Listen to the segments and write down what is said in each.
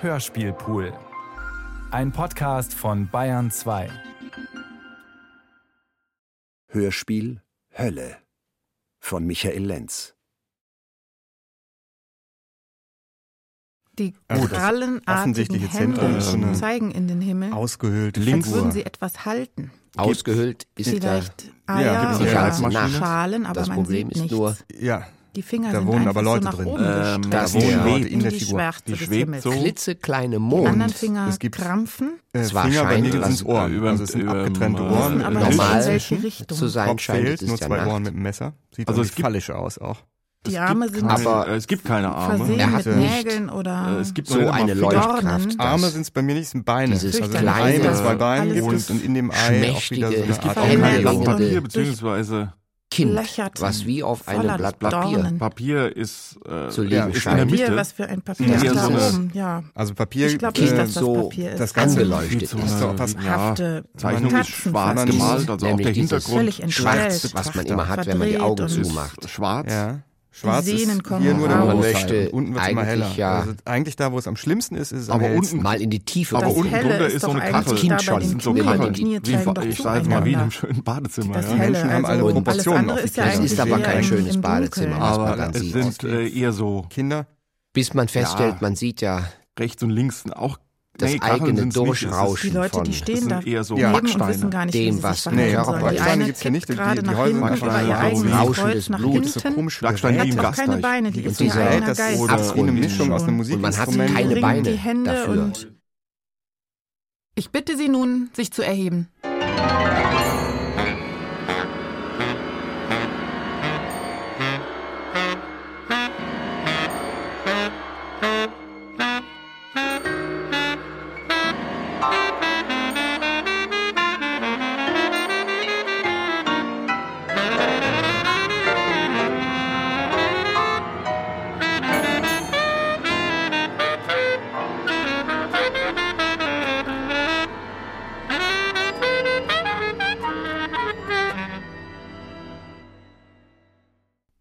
Hörspielpool. Ein Podcast von Bayern 2. Hörspiel Hölle von Michael Lenz. Die krallenartigen Hände so eine zeigen in den Himmel, Ausgehöhlte als Figur. würden sie etwas halten. Ausgehöhlt ist Vielleicht Ja, Eier gibt's oder? Schalen, aber Das man Problem sieht ist nichts. nur, Ja, die Finger da sind wohnen aber Leute so drin. Ähm, da wohnen Leute in der die Figur. Schwärze Die des schwebt so. klitzekleine Die anderen Mond. Finger es gibt- krampfen, äh, Zwar Finger bei es sind Ohren. über- also es sind über- abgetrennte Ohren. aber normal welche Richtung. zu sein Kopf scheint, fehlt, es nur zwei Ohren mit dem Messer. Sieht Also fallisch aus auch. Die Es Arme sind keine, Aber äh, es gibt keine Arme. Er mit hat nicht Nägeln oder es gibt So eine. Leuchtkraft. Arme sind es bei mir nicht, es sind Beine. Dieses also kleine- ein Ei mit zwei äh, Beinen gibt es und in dem Ei auch wieder so es eine gibt Art. Hände. Papier, beziehungsweise Kind, Löchert was wie auf einem Blatt Papier Dornen. Papier ist, äh, zu Ja, ist in der. Mitte. Papier, was für ein Papier Ja, ist so da oben, ja. Also Papier Ich glaube äh, nicht, dass das so Papier ist. das Ganze angeleuchtet Mit so ist. einer, ja, Hafte Zeichnung ist schwarz gemalt, also auch der Hintergrund. Schwarz, was man immer hat, wenn man die Augen zumacht. schwarz. Ja. Schwarz Sehnen ist kommen hier nur der Großteil. möchte und unten wird es immer heller. ja- also eigentlich da, wo es am schlimmsten ist, ist es am Aber unten- Mal in die Tiefe Aber Das unten drunter ist ist so eine Kachel. Kind schon. den sind so Knien. Kachel. Die Knie Wie, ich sage jetzt mal wie in einem schönen Badezimmer. Das ja. Helle, Menschen haben alle Proportionen alles andere ist ja auf die Das ist aber kein im- schönes im Badezimmer, was man Aber dann es sieht. sind äh, eher so Kinder. Bis man feststellt, man sieht ja rechts und links auch das nee, eigene nicht, ist- Die Durchrauschen Leute, von die Das stehen da eher so neben und wissen gar nicht, Dem, wie sie was sich nee, verhalten aber sollen. Die eine gibt's ja nicht, kippt die- gerade die nach Häuser hinten sind über einfach ihr eigenes rauschendes Kreuz nach hinten. Die wie hat doch keine. Beine, die Und ist ihr eigener das ist wie eine Mischung aus einem Und man hat Musikinstrument. keine Beine die Hände dafür. ich bitte Sie nun, sich zu erheben.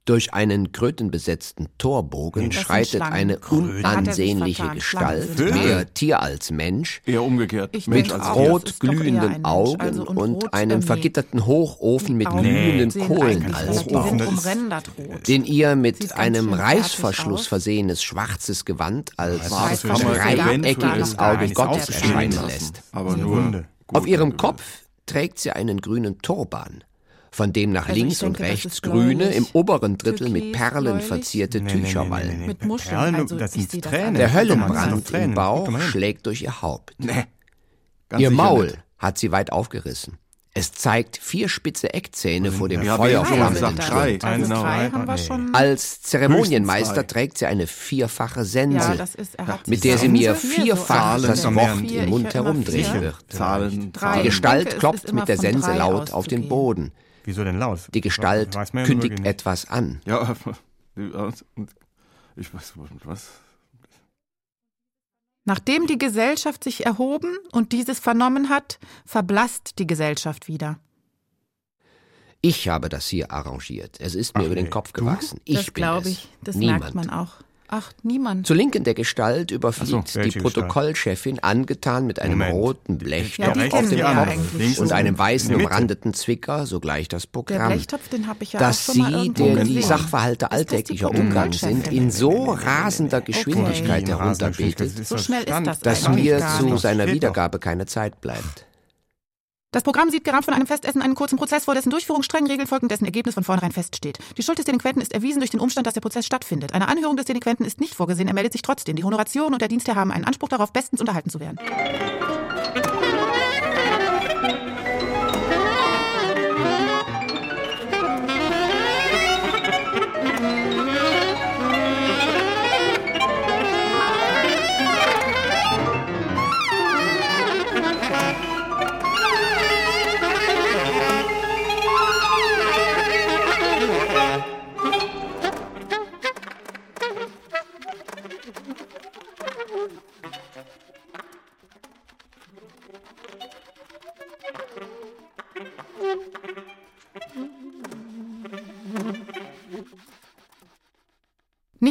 Durch einen krötenbesetzten Torbogen sind schreitet eine unansehnliche. Gestalt, mehr Tier als Mensch, Eher umgekehrt. Ich. Tier. rot glühenden Augen also und und rot, einem vergitterten Hochofen mit Augen glühenden Kohlen als rot. den ihr mit einem Reißverschluss aus. versehenes schwarzes Gewand als dreieckiges Auge Gottes erscheinen lassen. lässt. Auf ihrem Kopf trägt sie einen grünen Turban, von dem nach Also links und denke, das rechts grüne, im oberen Drittel mit türkis, Perlen bläulich. verzierte Nee, nee, Tücher nee, wallen. nee, nee. Mit Muscheln, Perlen, also das sind Tränen. Der Höllenbrand Tränen. im Bauch schlägt durch ihr Haupt. Ihr Maul nicht. hat sie weit aufgerissen. Es zeigt vier spitze Eckzähne vor dem Ja, feuerflammenden drei. Also. Als Zeremonienmeister trägt sie eine vierfache Sense, Ja, das ist, er hat mit der sie mir vier vierfach so das. Wort Vier, im Mund herumdrehen wird. Die. Gestalt klopft mit der Sense laut auf den. Boden. Wieso denn laut? Die Gestalt Weiß man ja kündigt etwas an. Ja, ich weiß was. Nachdem die Gesellschaft sich erhoben und dieses vernommen hat, verblasst die Gesellschaft wieder. Ich habe das hier arrangiert. Es ist mir Ach über den Kopf du? gewachsen. Ich das bin glaube es. ich. Das Niemand. merkt man auch. Ach, niemand. Zur Linken der Gestalt überfliegt so, die Protokollchefin angetan mit einem Moment. roten Ja, Blechtopf die auf dem ja Kopf und einem in weißen der umrandeten Zwicker sogleich das Der Programm. Blechtopf, den habe ich ja dass auch schon mal sie, der gesehen. die Sachverhalte alltäglicher Umgang sind, in so rasender Geschwindigkeit Okay. herunterbetet, So schnell ist das dass mir zu seiner. Wiedergabe keine Zeit bleibt. Das Programm sieht gerahmt von einem Festessen einen kurzen Prozess vor, dessen Durchführung strengen Regeln folgt und dessen Ergebnis von vornherein feststeht. Die Schuld des Delinquenten ist erwiesen durch den Umstand, dass der Prozess stattfindet. Eine Anhörung des Delinquenten ist nicht vorgesehen, er meldet sich trotzdem. Die Honoration und der Dienstherr haben einen Anspruch darauf, bestens unterhalten zu werden.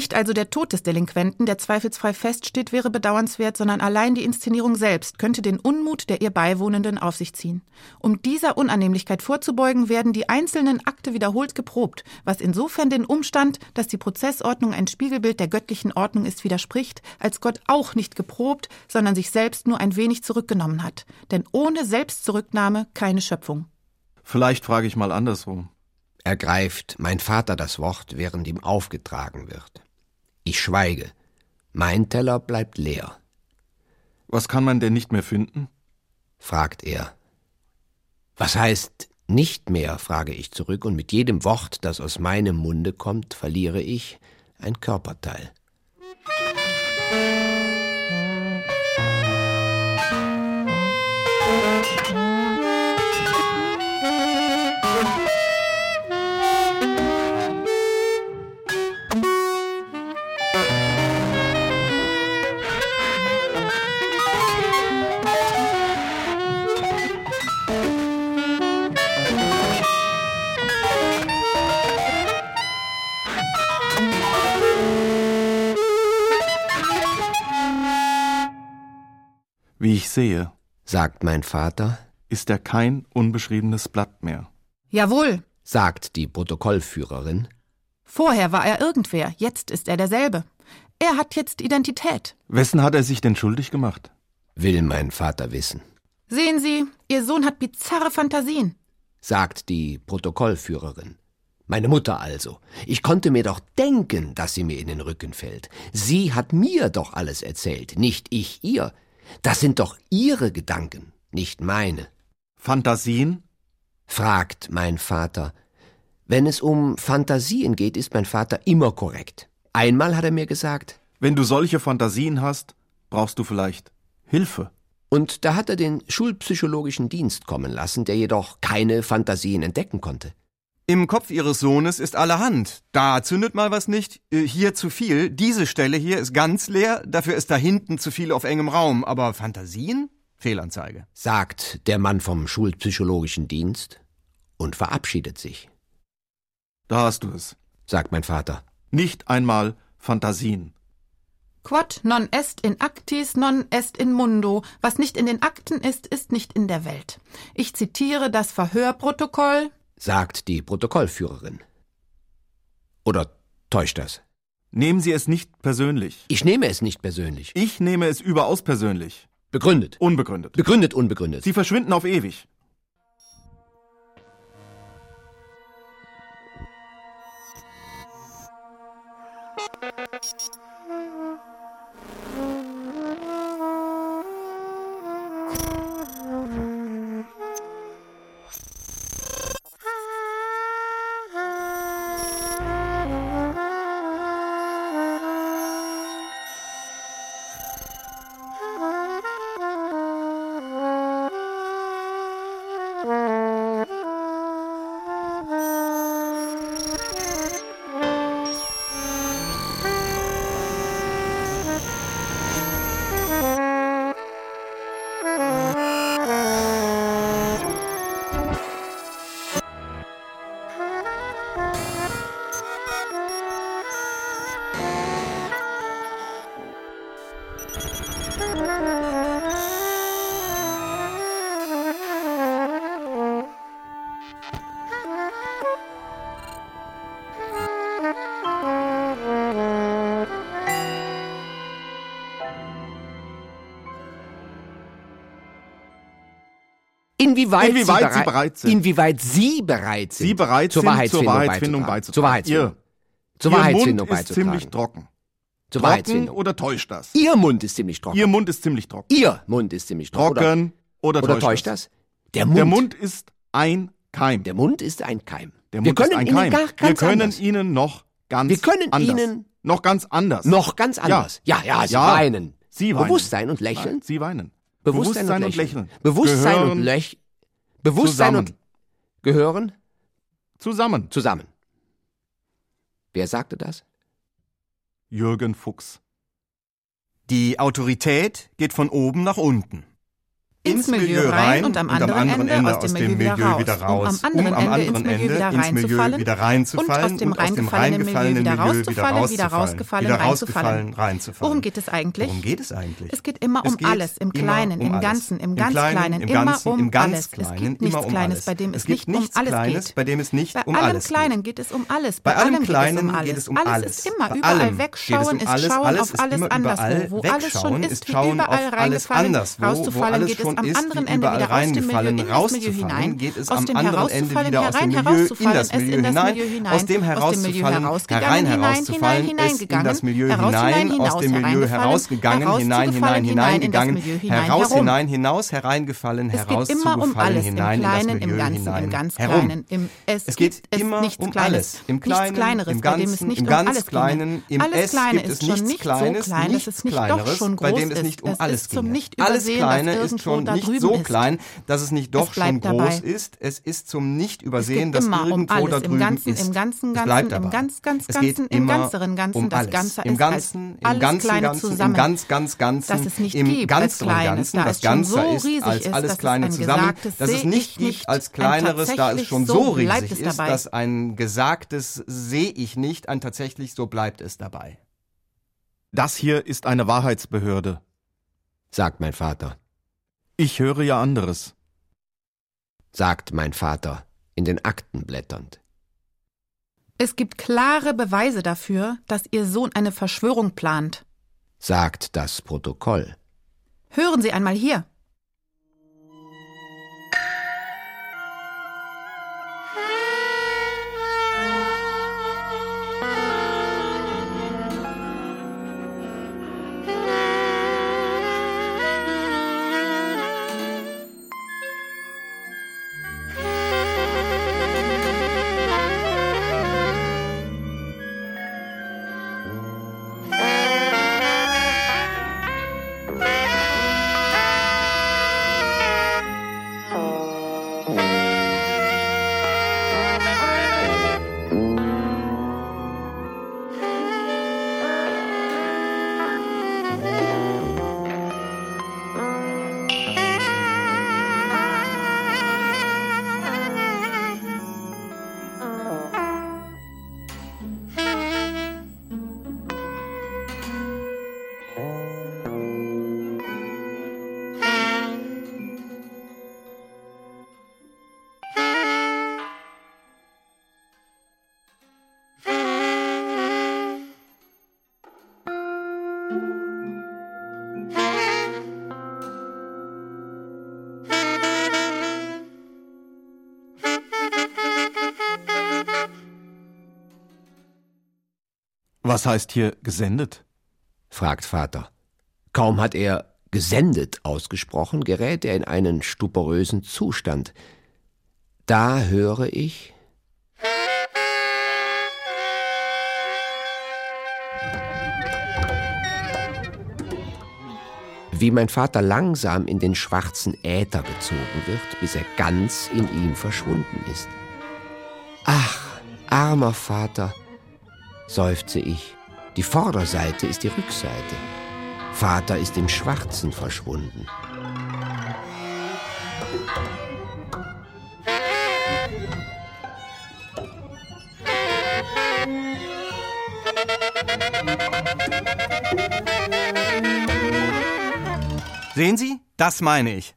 Nicht also der Tod des Delinquenten, der zweifelsfrei feststeht, wäre bedauernswert, sondern allein die Inszenierung selbst könnte den Unmut der ihr Beiwohnenden auf sich ziehen. Um dieser Unannehmlichkeit vorzubeugen, werden die einzelnen Akte wiederholt geprobt, was insofern den Umstand, dass die Prozessordnung ein Spiegelbild der göttlichen Ordnung ist, widerspricht, als Gott auch nicht geprobt, sondern sich selbst nur ein wenig zurückgenommen hat. Denn ohne Selbstzurücknahme keine Schöpfung. Vielleicht frage ich mal andersrum. Ergreift mein Vater das Wort, während ihm aufgetragen wird. Ich schweige. Mein Teller bleibt leer. Was kann man denn nicht mehr finden? fragt er. Was heißt nicht mehr, frage ich zurück, und mit jedem Wort, das aus meinem Munde kommt, verliere ich ein Körperteil. Sehe, sagt mein Vater, ist er kein unbeschriebenes Blatt mehr. Jawohl. sagt die Protokollführerin. Vorher war er irgendwer, jetzt ist er derselbe. Er hat jetzt Identität. Wessen hat er sich denn schuldig gemacht? will mein Vater wissen. Sehen Sie, Ihr Sohn hat bizarre Fantasien. sagt die Protokollführerin. Meine Mutter also. Ich konnte mir doch denken, dass sie mir in den Rücken fällt. Sie hat mir doch alles erzählt, nicht ich ihr. Das sind doch ihre Gedanken, nicht meine. Fantasien? fragt mein Vater. Wenn es um Fantasien geht, ist mein Vater immer korrekt. Einmal hat er mir gesagt, Wenn du solche Fantasien hast, brauchst du vielleicht Hilfe. und da hat er den schulpsychologischen Dienst kommen lassen, der jedoch keine Fantasien entdecken konnte. Im Kopf Ihres Sohnes ist allerhand. Da zündet mal was nicht, äh, hier zu viel, diese Stelle hier ist ganz leer, dafür ist da hinten zu viel auf engem Raum. Aber Fantasien? Fehlanzeige. sagt der Mann vom schulpsychologischen Dienst und verabschiedet sich, Da hast du es. sagt mein Vater. Nicht einmal Fantasien. Quod non est in actis, non est in mundo. Was nicht in den Akten ist, ist nicht in der Welt. Ich zitiere das Verhörprotokoll. Sagt die Protokollführerin. Oder täuscht das? Nehmen Sie es nicht persönlich. Ich nehme es nicht persönlich. Ich nehme es überaus persönlich. Begründet. Unbegründet. Begründet, unbegründet. Sie verschwinden auf ewig. Inwieweit, Inwieweit Sie, Sie bereit sind. Inwieweit Sie bereit sind. Sie bereit zur sind, Wahrheitsfindung, zur Wahrheitsfindung beizutragen. Zur Wahrheitsfindung. Ihr, zur Ihr Wahrheitsfindung Mund ist ziemlich trocken. zur Trocken oder täuscht das? Ihr Mund ist ziemlich trocken. Ihr Mund ist ziemlich trocken. Ihr Mund ist ziemlich trocken. Trocken oder, Oder, täuscht, täuscht das? das? Der Mund. Der Mund ist ein Keim. Der Mund ist ein Keim. Der Wir Mund können ist ein Ihnen Keim. gar Wir ganz können anders. Ihnen noch ganz Wir können anders. Ihnen noch ganz anders. noch ganz anders. Ja, ja, Sie Ja. weinen. Sie weinen. Bewusstsein und Lächeln. Nein, Sie weinen. Bewusstsein, und Lächeln. Bewusstsein gehören und Lächeln. Bewusstsein zusammen. und gehören zusammen. zusammen. Wer sagte das? Jürgen Fuchs. Die Autorität geht von oben nach unten. Ins Milieu rein und am anderen Ende aus dem Milieu wieder raus, um am anderen Ende ins Milieu wieder reinzufallen und aus dem reingefallenen Milieu wieder rauszufallen, wieder rausgefallen, reinzufallen. Worum geht es eigentlich? Worum geht es eigentlich? Es geht immer um alles, im Kleinen, im Ganzen, im ganz Kleinen, immer um alles. Es gibt nichts Kleines, bei dem es nicht um alles geht. Bei dem es nicht um alles geht. Kleinen geht es um alles. Bei allem Kleinen geht es um alles. Alles ist immer überall wegschauen, ist schauen auf alles anderswo. Wo alles schon ist, wie überall reingefallen, rauszufallen geht es am anderen Ende wieder aus dem Milieu in das Milieu hinein, geht es am anderen Ende wieder aus dem Milieu in das Milieu hinein, aus dem herauszufallen, herein herauszufallen, es in das Milieu hinein, aus dem Milieu herausgegangen, hinein, hinein, hineingegangen, heraus, hinein, hinaus, hereingefallen, herauszugefallen, hinein in das Milieu hinein, herum. Es geht immer um alles, im Kleinen, im Ganzen, im ganz Kleinen, im Es gibt es nichts Kleines, nichts Kleineres, bei dem es nicht um alles geht. Alles Kleine ist schon nicht so klein, dass es nicht doch schon groß ist. Es ist zum Nicht-Übersehen, dass irgendwo da drüben Ganzen, ist. Im Ganzen, es bleibt Ganzen, dabei. im ganz, ganz, es geht Ganzen, im immer ganzeren Ganzen, um das alles. Ganze Im ist Ganzen, im alles ganzen Kleine Ganzen, zusammen. im ganz, ganz Ganzen, Dass es nicht im gibt als ganzen Kleines, Ganzen. da Das es schon Ganze so ist riesig als ist, alles dass Kleine ein zusammen. Dass es nicht ich gibt als ein Kleineres, da es schon so riesig es ist, dabei. dass ein Gesagtes sehe ich nicht, ein tatsächlich so bleibt es dabei. Das hier ist eine Wahrheitsbehörde. sagt mein Vater, Ich höre ja anderes. sagt mein Vater, in den Akten blätternd. Es gibt klare Beweise dafür, dass Ihr Sohn eine Verschwörung plant. sagt das Protokoll. Hören Sie einmal hier. Was heißt hier gesendet? fragt Vater. Kaum hat er gesendet ausgesprochen, gerät er in einen stuporösen Zustand. Da höre ich wie mein Vater langsam in den schwarzen Äther gezogen wird, bis er ganz in ihm verschwunden ist. Ach, armer Vater, seufze ich, die Vorderseite ist die Rückseite. Vater ist im Schwarzen verschwunden. Sehen Sie? Das meine ich.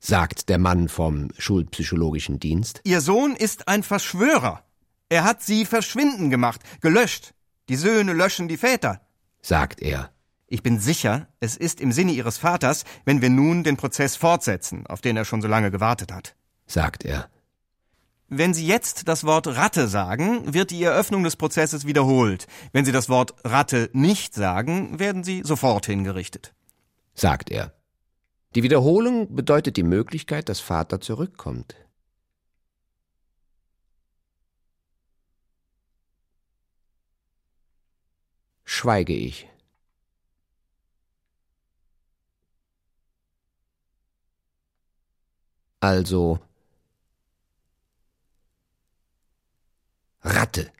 sagt der Mann vom Schulpsychologischen Dienst. Ihr Sohn ist ein Verschwörer. Er hat sie verschwinden gemacht, gelöscht. Die Söhne löschen die Väter. sagt er. Ich bin sicher, es ist im Sinne Ihres Vaters, wenn wir nun den Prozess fortsetzen, auf den er schon so lange gewartet hat. sagt er. Wenn Sie jetzt das Wort Ratte sagen, wird die Eröffnung des Prozesses wiederholt. Wenn Sie das Wort Ratte nicht sagen, werden Sie sofort hingerichtet. sagt er. Die Wiederholung bedeutet die Möglichkeit, dass Vater zurückkommt. Schweige ich. Also Ratte.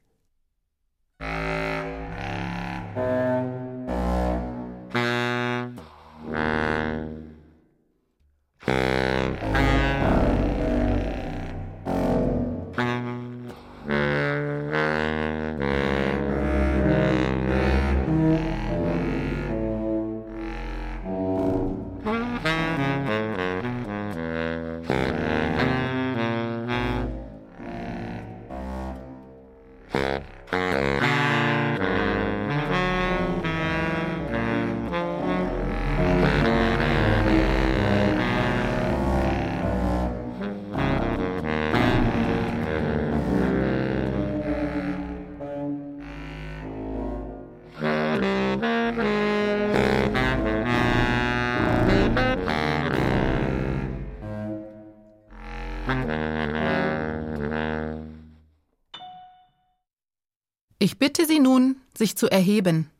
Sie nun, sich zu erheben.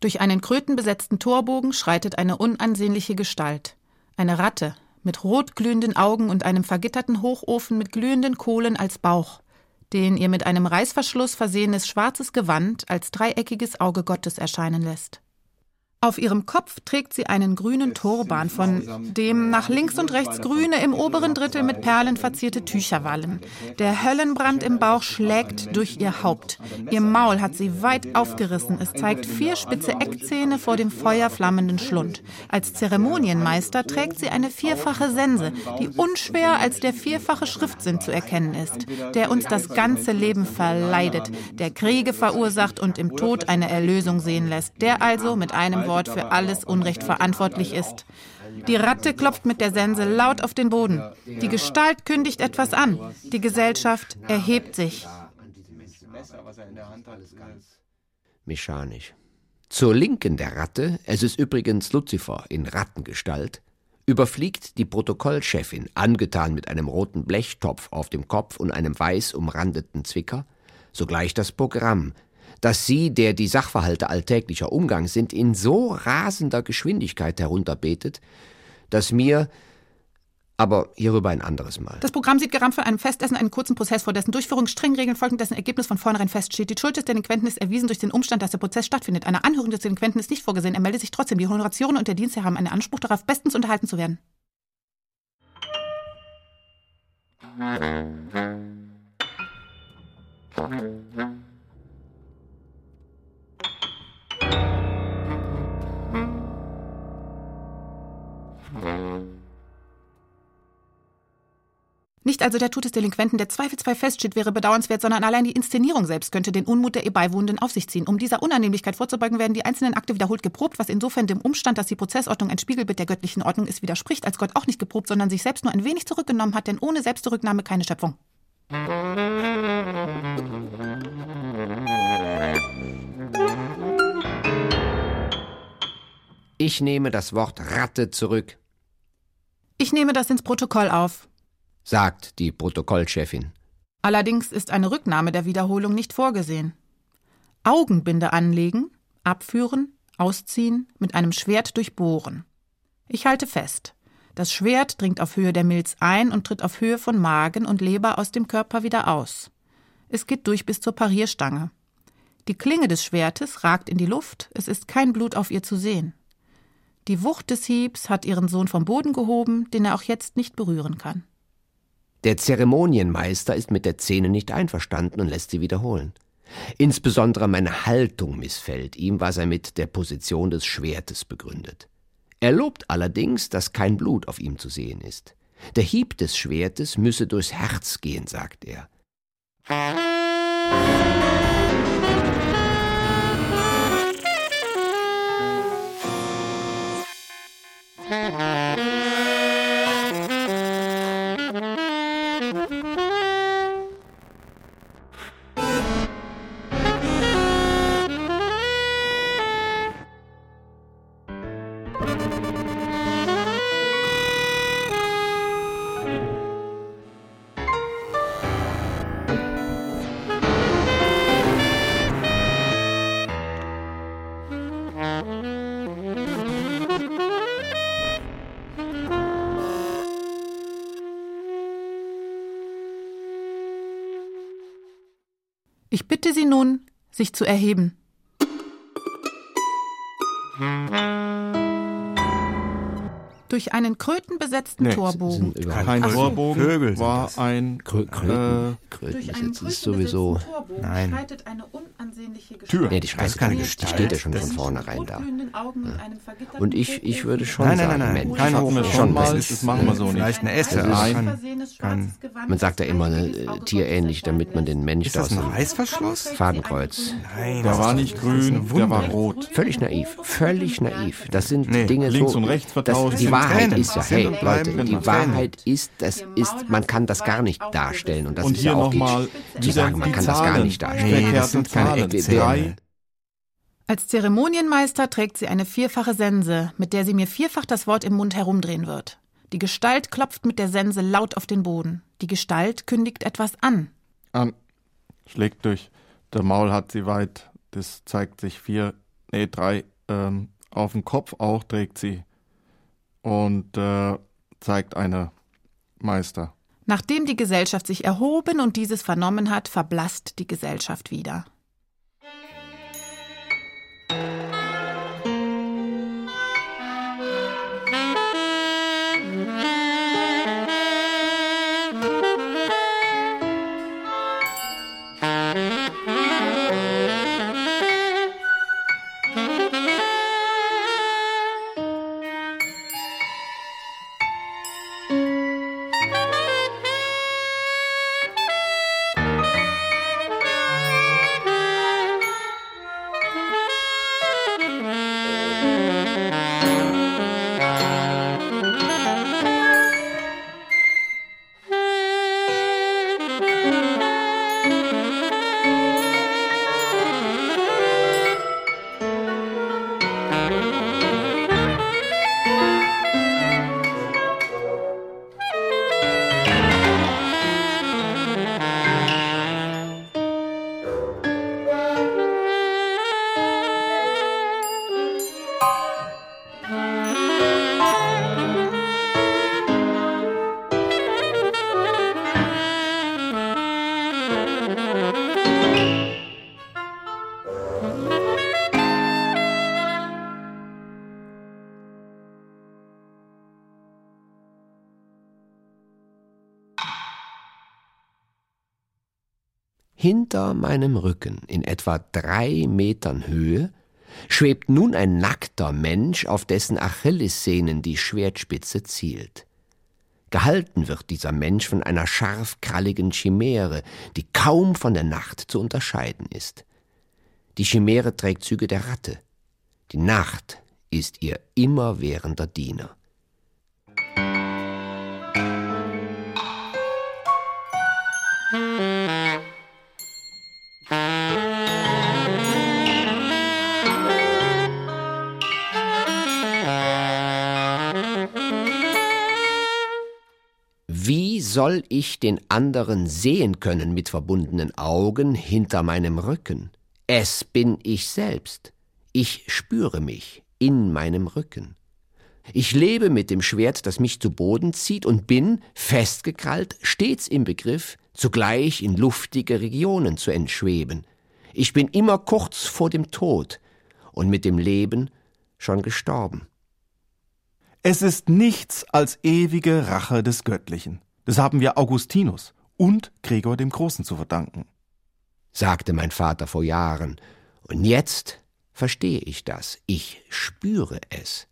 Durch einen krötenbesetzten Torbogen schreitet eine unansehnliche Gestalt. Eine Ratte mit rotglühenden Augen und einem vergitterten Hochofen mit glühenden Kohlen als Bauch, den ihr mit einem Reißverschluss versehenes schwarzes Gewand als dreieckiges Auge Gottes erscheinen lässt. Auf ihrem Kopf trägt sie einen grünen Turban, von dem nach links und rechts grüne, im oberen Drittel mit Perlen verzierte Tücher wallen. Der Höllenbrand im Bauch schlägt durch ihr Haupt. Ihr Maul hat sie weit aufgerissen. Es zeigt vier spitze Eckzähne vor dem feuerflammenden Schlund. Als Zeremonienmeister trägt sie eine vierfache Sense, die unschwer als der vierfache Schriftsinn zu erkennen ist, der uns das ganze Leben verleidet, der Kriege verursacht und im Tod eine Erlösung sehen lässt, der also mit einem Wort für alles Unrecht verantwortlich ist. Die Ratte klopft mit der Sense laut auf den Boden. Die Gestalt kündigt etwas an. Die Gesellschaft erhebt sich. Mechanisch. Zur Linken der Ratte, es ist übrigens Luzifer in Rattengestalt, überfliegt die Protokollchefin, angetan mit einem roten Blechtopf auf dem Kopf und einem weiß umrandeten Zwicker, sogleich das Programm, dass sie, der die Sachverhalte alltäglicher Umgang sind, in so rasender Geschwindigkeit herunterbetet, dass mir aber hierüber ein anderes Mal. Das Programm sieht gerahmt von einem Festessen einen kurzen Prozess vor, dessen Durchführung streng Regeln folgen, dessen Ergebnis von vornherein feststeht. Die Schuld des Delinquenten ist erwiesen durch den Umstand, dass der Prozess stattfindet. Eine Anhörung des Delinquenten ist nicht vorgesehen. Er meldet sich trotzdem. Die Honorationen und der Dienstherr haben einen Anspruch darauf, bestens unterhalten zu werden. Nicht also der Tod des Delinquenten, der zweifelsfrei feststeht, wäre bedauernswert, sondern allein die Inszenierung selbst könnte den Unmut der ihr auf sich ziehen. Um dieser Unannehmlichkeit vorzubeugen, werden die einzelnen Akte wiederholt geprobt, was insofern dem Umstand, dass die Prozessordnung ein Spiegelbild der göttlichen Ordnung ist, widerspricht, als Gott auch nicht geprobt, sondern sich selbst nur ein wenig zurückgenommen hat, denn ohne Selbstzurücknahme keine Schöpfung. Ich nehme das Wort Ratte zurück. Ich nehme das ins Protokoll auf sagt die Protokollchefin. Allerdings ist eine Rücknahme der Wiederholung nicht vorgesehen. Augenbinde anlegen, abführen, ausziehen, mit einem Schwert durchbohren. Ich halte fest. Das Schwert dringt auf Höhe der Milz ein und tritt auf Höhe von Magen und Leber aus dem Körper wieder aus. Es geht durch bis zur Parierstange. Die Klinge des Schwertes ragt in die Luft, es ist kein Blut auf ihr zu sehen. Die Wucht des Hiebs hat ihren Sohn vom Boden gehoben, den er auch jetzt nicht berühren kann. Der Zeremonienmeister ist mit der Szene nicht einverstanden und lässt sie wiederholen. Insbesondere meine Haltung missfällt ihm, was er mit der Position des Schwertes begründet. Er lobt allerdings, dass kein Blut auf ihm zu sehen ist. Der Hieb des Schwertes müsse durchs Herz gehen, sagt er. Ha ha ha! Ich bitte Sie nun, sich zu erheben. Durch einen krötenbesetzten nee, Torbogen. Kein Torbogen, Vögel war ein Krö Kröten. Äh, Kröten ist sowieso. Nein. Tür. Nee, die schreit das keine Gestalt. Die steht ja schon von vornherein da. Und ich, ich würde schon nein, nein, nein, nein. Mensch. Keine wir schon mal. Das machen wir so nicht. Vielleicht eine Esse. Nein. Kein, man sagt ja immer ne, tierähnlich, damit man den Mensch ist das ein Reißverschluss? Fadenkreuz. Nein, der war nicht grün, der war rot. Völlig naiv, völlig naiv. Das sind nee, Dinge links so. und rechts vertauscht. Die Wahrheit ist ja, hey Leute, die Wahrheit ist, das ist, man kann das gar nicht darstellen und das ist ja auch die, zu sagen, man kann das gar nicht darstellen. Nee, das sind keine Eckzähne. Als Zeremonienmeister trägt sie eine vierfache Sense, mit der sie mir vierfach das Wort im Mund herumdrehen wird. Die Gestalt klopft mit der Sense laut auf den Boden. Die Gestalt kündigt etwas an. An. Schlägt durch der Maul hat sie weit, das zeigt sich vier, nee, drei, ähm, auf dem Kopf auch trägt sie und äh, zeigt eine Meister. Nachdem die Gesellschaft sich erhoben und dieses vernommen hat, verblasst die Gesellschaft wieder. Hinter meinem Rücken, in etwa drei Metern Höhe, schwebt nun ein nackter Mensch, auf dessen Achillessehnen die Schwertspitze zielt. Gehalten wird dieser Mensch von einer scharfkralligen Chimäre, die kaum von der Nacht zu unterscheiden ist. Die Chimäre trägt Züge der Ratte. Die Nacht ist ihr immerwährender Diener. Soll ich den anderen sehen können mit verbundenen Augen hinter meinem Rücken? Es bin ich selbst. Ich spüre mich in meinem Rücken. Ich lebe mit dem Schwert, das mich zu Boden zieht, und bin, festgekrallt, stets im Begriff, zugleich in luftige Regionen zu entschweben. Ich bin immer kurz vor dem Tod und mit dem Leben schon gestorben. Es ist nichts als ewige Rache des Göttlichen. Das haben wir Augustinus und Gregor dem Großen zu verdanken. sagte mein Vater vor Jahren, und jetzt verstehe ich das, ich spüre es.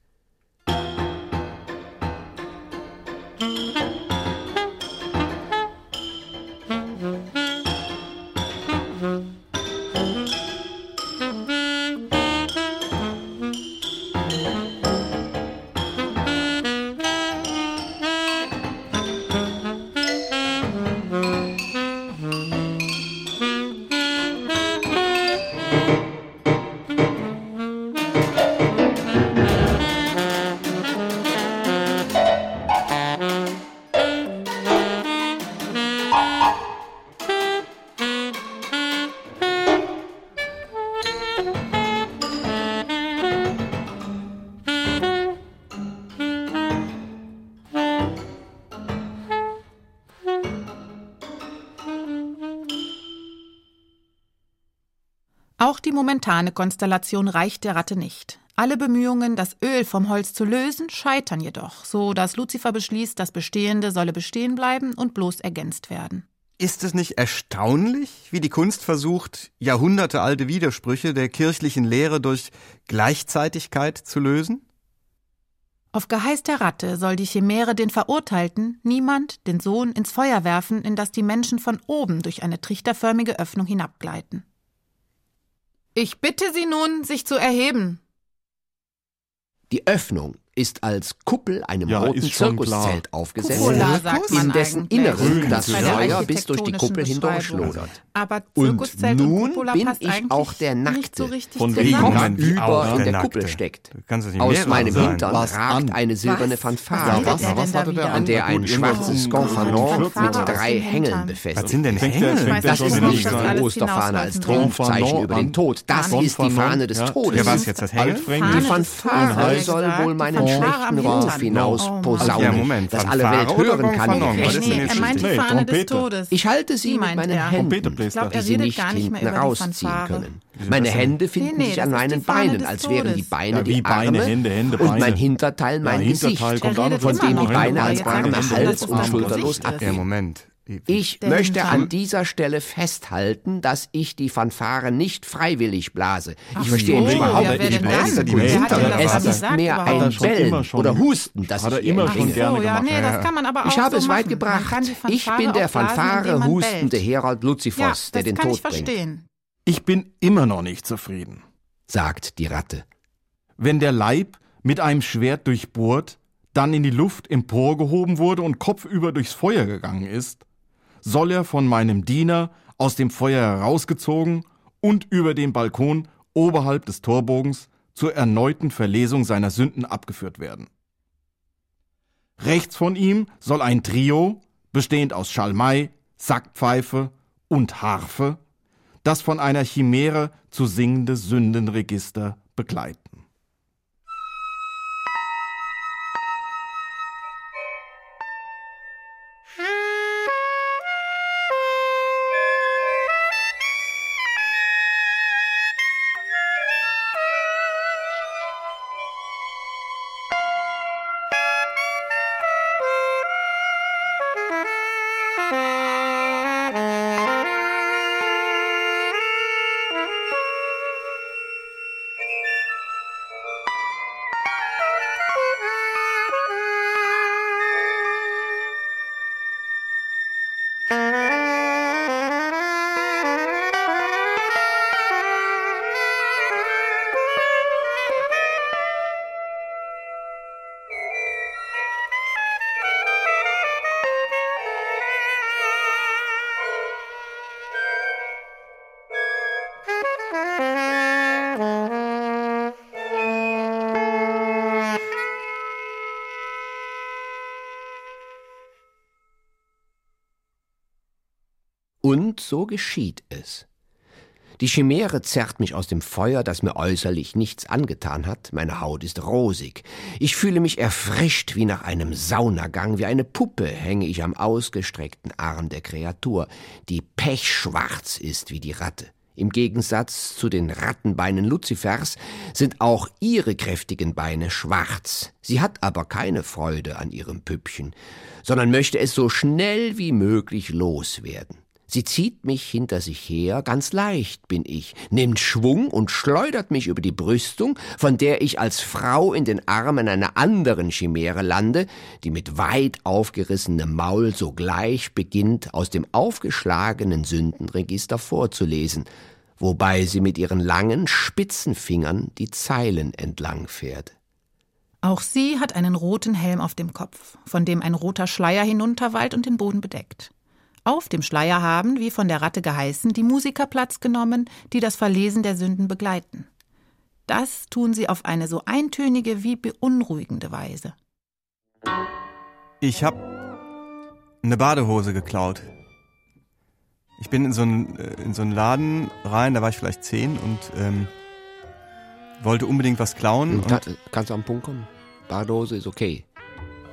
Momentane Konstellation reicht der Ratte nicht. Alle Bemühungen, das Öl vom Holz zu lösen, scheitern jedoch, so dass Luzifer beschließt, das Bestehende solle bestehen bleiben und bloß ergänzt werden. Ist es nicht erstaunlich, wie die Kunst versucht, jahrhundertealte Widersprüche der kirchlichen Lehre durch Gleichzeitigkeit zu lösen? Auf Geheiß der Ratte soll die Chimäre den Verurteilten, niemand, den Sohn, ins Feuer werfen, in das die Menschen von oben durch eine trichterförmige Öffnung hinabgleiten. Ich bitte Sie nun, sich zu erheben. Die Öffnung ist als Kuppel einem ja, roten Zirkuszelt aufgesetzt, Kupola, in dessen Inneren das Feuer bis durch die Kuppel hindurchlodert. Aber und nun bin ich auch der Nackte, so der Kopf über in der Kuppel steckt. Aus meinem Hintern ragt eine silberne Fanfare, an der ein schwarzes Gonfanon mit drei Hängeln befestigt. Was sind denn Hängel? Das ist nicht eine Osterfahne als Triumphzeichen über den Tod. Das ist die Fahne des Todes. Ja, was jetzt das Hängel? Die Fanfare soll wohl meinen schlechten Ruf hinaus posaunen, dass alle Welt hören kann. Er meint die Fahne des Todes. Ich halte sie mit meinen Händen. Die sie nicht hinten rausziehen können. Meine Hände finden nee, nee, sich an meinen Beinen, als wären die Beine ja, die Beine, Arme Hände, Hände, und mein Hinterteil mein ja, Hinterteil Gesicht, von dem die Beine. Als Arme Hals und schulterlos abhängen. Moment. Ich möchte an dieser Stelle festhalten, dass ich die Fanfare nicht freiwillig blase. Ich verstehe so, überhaupt ja, nicht. Es ist mehr ein Bellen oder Husten, das ich immer schon gerne ja, nee, das kann man aber auch Ich habe so es weit gebracht. Ich bin der Fanfare hustende Herold Luzifos, der den Tod bringt. Ich bin immer noch nicht zufrieden, sagt die Ratte. Wenn der Leib mit einem Schwert durchbohrt, dann in die Luft emporgehoben wurde und kopfüber durchs Feuer gegangen ist, soll er von meinem Diener aus dem Feuer herausgezogen und über den Balkon oberhalb des Torbogens zur erneuten Verlesung seiner Sünden abgeführt werden. Rechts von ihm soll ein Trio, bestehend aus Schalmei, Sackpfeife und Harfe, das von einer Chimäre zu singende Sündenregister begleiten. So geschieht es. Die Chimäre zerrt mich aus dem Feuer, das mir äußerlich nichts angetan hat. Meine Haut ist rosig. Ich fühle mich erfrischt wie nach einem Saunagang. Wie eine Puppe hänge ich am ausgestreckten Arm der Kreatur, die pechschwarz ist wie die Ratte. Im Gegensatz zu den Rattenbeinen Luzifers sind auch ihre kräftigen Beine schwarz. Sie hat aber keine Freude an ihrem Püppchen, sondern möchte es so schnell wie möglich loswerden. Sie zieht mich hinter sich her, ganz leicht bin ich, nimmt Schwung und schleudert mich über die Brüstung, von der ich als Frau in den Armen einer anderen Chimäre lande, die mit weit aufgerissenem Maul sogleich beginnt, aus dem aufgeschlagenen Sündenregister vorzulesen, wobei sie mit ihren langen, spitzen Fingern die Zeilen entlang fährt. Auch sie hat einen roten Helm auf dem Kopf, von dem ein roter Schleier hinunterwallt und den Boden bedeckt. Auf dem Schleier haben, wie von der Ratte geheißen, die Musiker Platz genommen, die das Verlesen der Sünden begleiten. Das tun sie auf eine so eintönige wie beunruhigende Weise. Ich hab eine Badehose geklaut. Ich bin in so einen, äh, in so einen Laden rein, da war ich vielleicht zehn und ähm, wollte unbedingt was klauen. Und kannst du am Punkt kommen? Badehose ist okay.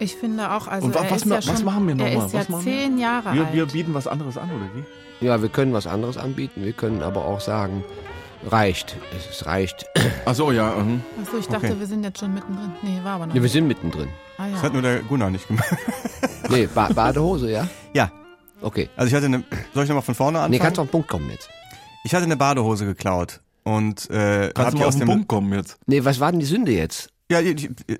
Ich finde auch, also Und was, was, ja schon, machen wir nochmal? Er ist ja zehn Jahre wir, alt. Wir bieten was anderes an, oder wie? Ja, wir können was anderes anbieten. Wir können aber auch sagen, reicht. Es reicht. Ach so, ja. Mhm. Ach so, ich dachte, okay. wir sind jetzt schon mittendrin. Nee, war aber noch. Nee, wir sind mittendrin. Ah, ja. Das hat nur der Gunnar nicht gemacht. nee, ba Badehose, ja? Ja. Okay. Also ich hatte eine. Soll ich nochmal von vorne anfangen? Nee, kannst du auf den Punkt kommen jetzt. Ich hatte eine Badehose geklaut. Und äh, kannst du mal auf den Punkt kommen jetzt? Nee, was war denn die Sünde jetzt? Ja,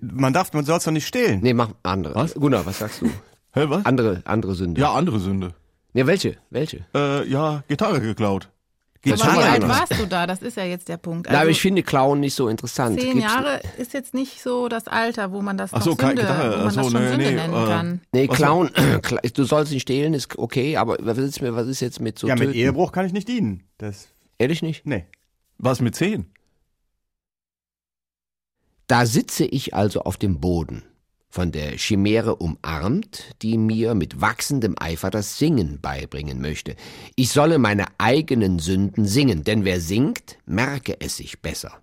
man darf, man soll es doch nicht stehlen. Nee, mach andere. Was? Gunnar, was sagst du? Hä, was? Andere, andere Sünde. Ja, andere Sünde. Ja, welche? Welche? Äh, ja, Gitarre geklaut. Geht aber wie alt warst du da? Das ist ja jetzt der Punkt. Also, Na, aber also ich finde Clown nicht so interessant. Zehn Gibt's Jahre ist jetzt nicht so das Alter, wo man das Ach so, Sünde, Sünde, wo man so, das schon nee, Sünde nee, nennen äh, kann. Nee, Clown, du sollst nicht stehlen, ist okay, aber was ist, was ist jetzt mit so Ja, mit töten? Ehebruch kann ich nicht dienen. Das Ehrlich nicht? Nee. Was mit zehn? Da sitze ich also auf dem Boden von der Chimäre umarmt, die mir mit wachsendem Eifer das Singen beibringen möchte. Ich solle meine eigenen Sünden singen, denn wer singt, merke es sich besser.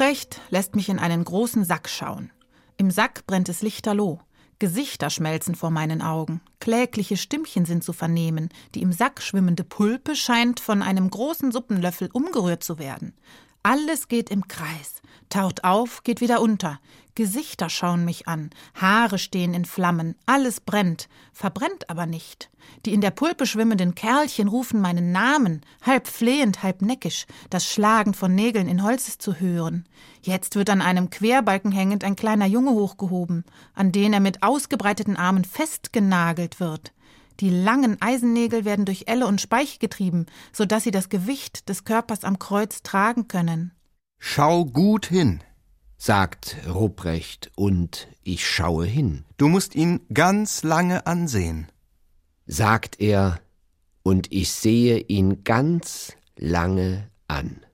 Ruprecht lässt mich in einen großen Sack schauen. Im Sack brennt es lichterloh. Gesichter schmelzen vor meinen Augen. Klägliche Stimmchen sind zu vernehmen. Die im Sack schwimmende Pulpe scheint von einem großen Suppenlöffel umgerührt zu werden. Alles geht im Kreis, taucht auf, geht wieder unter. Gesichter schauen mich an, Haare stehen in Flammen, alles brennt, verbrennt aber nicht. Die in der Pulpe schwimmenden Kerlchen rufen meinen Namen, halb flehend, halb neckisch, das Schlagen von Nägeln in Holz ist zu hören. Jetzt wird an einem Querbalken hängend ein kleiner Junge hochgehoben, an den er mit ausgebreiteten Armen festgenagelt wird. Die langen Eisennägel werden durch Elle und Speich getrieben, so dass sie das Gewicht des Körpers am Kreuz tragen können. Schau gut hin, sagt Ruprecht, und ich schaue hin. Du musst ihn ganz lange ansehen, sagt er, und ich sehe ihn ganz lange an.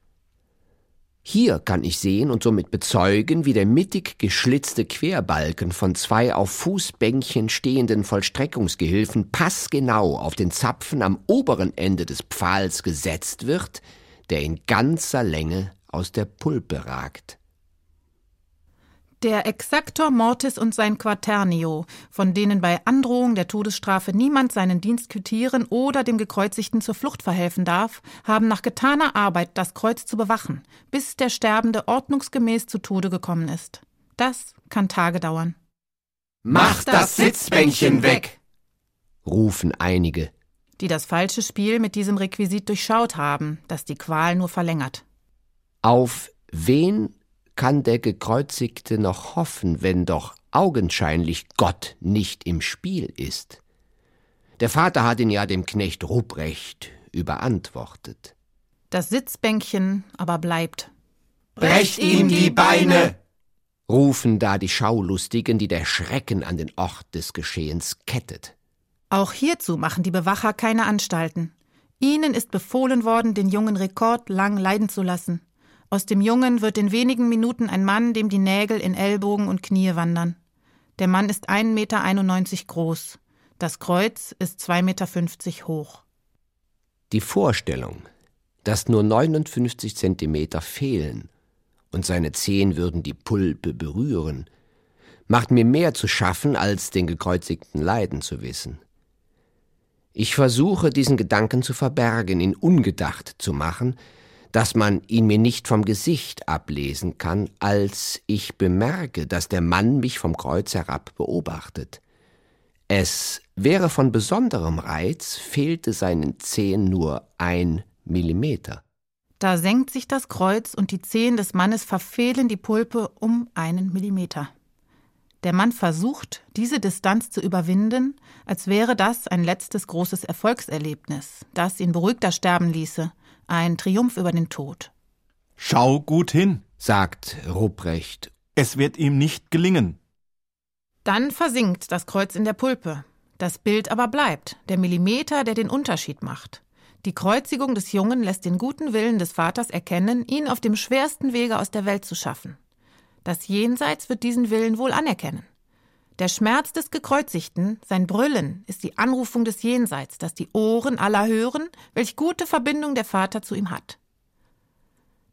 Hier kann ich sehen und somit bezeugen, wie der mittig geschlitzte Querbalken von zwei auf Fußbänkchen stehenden Vollstreckungsgehilfen passgenau auf den Zapfen am oberen Ende des Pfahls gesetzt wird, der in ganzer Länge aus der Pulpe ragt. Der Exaktor Mortis und sein Quaternio, von denen bei Androhung der Todesstrafe niemand seinen Dienst quittieren oder dem Gekreuzigten zur Flucht verhelfen darf, haben nach getaner Arbeit das Kreuz zu bewachen, bis der Sterbende ordnungsgemäß zu Tode gekommen ist. Das kann Tage dauern. Macht das Sitzbänkchen weg! rufen einige, die das falsche Spiel mit diesem Requisit durchschaut haben, das die Qual nur verlängert. Auf wen kann der Gekreuzigte noch hoffen, wenn doch augenscheinlich Gott nicht im Spiel ist? Der Vater hat ihn ja dem Knecht Ruprecht überantwortet. Das Sitzbänkchen aber bleibt. Brecht ihm die Beine! rufen da die Schaulustigen, die der Schrecken an den Ort des Geschehens kettet. Auch hierzu machen die Bewacher keine Anstalten. Ihnen ist befohlen worden, den Jungen rekordlang leiden zu lassen. Aus dem Jungen wird in wenigen Minuten ein Mann, dem die Nägel in Ellbogen und Knie wandern. Der Mann ist 1,91 Meter groß. Das Kreuz ist 2,50 Meter hoch. Die Vorstellung, dass nur 59 Zentimeter fehlen und seine Zehen würden die Pulpe berühren, macht mir mehr zu schaffen, als den gekreuzigten leiden zu wissen. Ich versuche, diesen Gedanken zu verbergen, ihn ungedacht zu machen, dass man ihn mir nicht vom Gesicht ablesen kann, als ich bemerke, dass der Mann mich vom Kreuz herab beobachtet. Es wäre von besonderem Reiz, fehlte seinen Zehen nur ein Millimeter. Da senkt sich das Kreuz und die Zehen des Mannes verfehlen die Pulpe um einen Millimeter. Der Mann versucht, diese Distanz zu überwinden, als wäre das ein letztes großes Erfolgserlebnis, das ihn beruhigter sterben ließe, ein Triumph über den Tod. Schau gut hin, sagt Ruprecht. Es wird ihm nicht gelingen. Dann versinkt das Kreuz in der Pulpe. Das Bild aber bleibt, der Millimeter, der den Unterschied macht. Die Kreuzigung des Jungen lässt den guten Willen des Vaters erkennen, ihn auf dem schwersten Wege aus der Welt zu schaffen. Das Jenseits wird diesen Willen wohl anerkennen. Der Schmerz des Gekreuzigten, sein Brüllen, ist die Anrufung des Jenseits, das die Ohren aller hören, welch gute Verbindung der Vater zu ihm hat.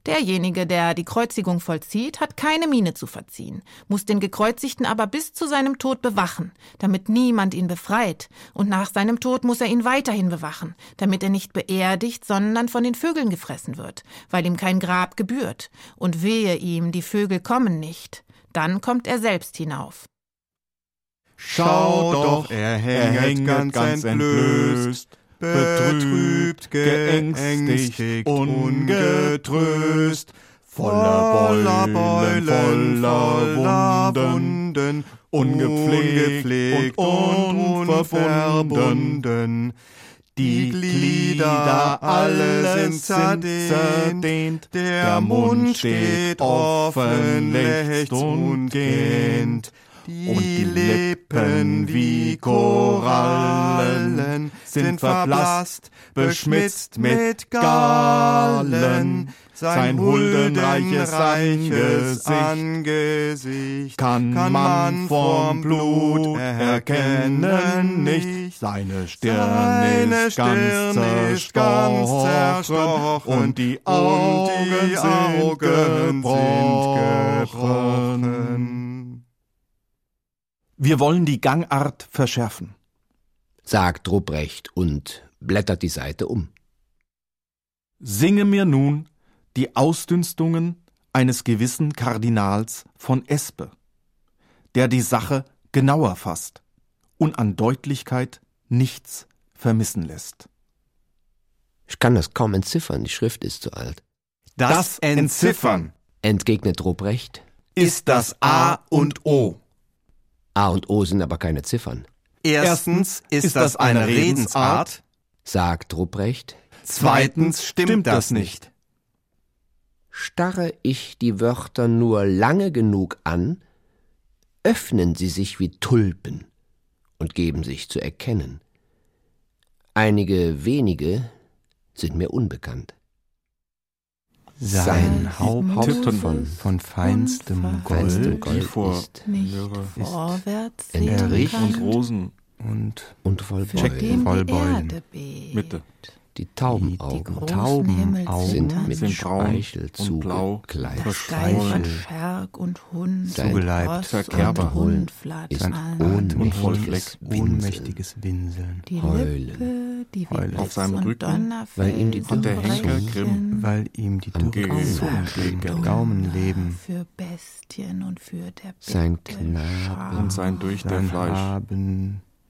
Derjenige, der die Kreuzigung vollzieht, hat keine Miene zu verziehen, muss den Gekreuzigten aber bis zu seinem Tod bewachen, damit niemand ihn befreit, und nach seinem Tod muss er ihn weiterhin bewachen, damit er nicht beerdigt, sondern von den Vögeln gefressen wird, weil ihm kein Grab gebührt, und wehe ihm, die Vögel kommen nicht, dann kommt er selbst hinauf. Schau doch, er hängt ganz, ganz entblößt betrübt, geängstigt, ungetröst, voller Beulen, voller Wunden, ungepflegt und unverbunden. Die Glieder alle sind zerdehnt, der Mund steht offen, lechzt und gähnt und die Lippen wie Korallen sind verblasst, beschmitzt mit Gallen. Sein huldenreiches Angesicht, Angesicht kann, kann man vom Blut erkennen nicht. Seine Stirn, Seine ist, Stirn ganz ist ganz zerstochen und die Augen, und die Augen sind gebrochen. Wir wollen die Gangart verschärfen, sagt Rupprecht und blättert die Seite um. Singe mir nun die Ausdünstungen eines gewissen Kardinals von Espe, der die Sache genauer fasst und an Deutlichkeit nichts vermissen lässt. Ich kann das kaum entziffern, die Schrift ist zu alt. Das Entziffern, entgegnet Rupprecht, ist das A und O. A und O sind aber keine Ziffern. Erstens ist das eine Redensart, sagt Rupprecht. Zweitens stimmt das nicht. Starre ich die Wörter nur lange genug an, öffnen sie sich wie Tulpen und geben sich zu erkennen. Einige wenige sind mir unbekannt. Sein Haupt von, von feinstem Gold, Gold vor ist nicht vorwärts entricht und Rosen und, und voll für Beulen. den voll die Beulen. Erde bebt. Mitte. Die Die Taubenaugen großen Taubenaugen sind mit sind Speichel zugekleidet. Verschwollen. Scherk und Hund, Sein Zugeleibt. Verkerber. und Hund Ist ohnmächtiges Winseln. ohnmächtiges Winseln, Die Heulen. Lippe, die Heulen. Auf seinem und Rücken, weil ihm die der brechen. Grimm weil ihm die Am Dürre Gaumen Gaumenleben Für Bestien und für der Sein Bitte Knabe und sein durch der Fleisch.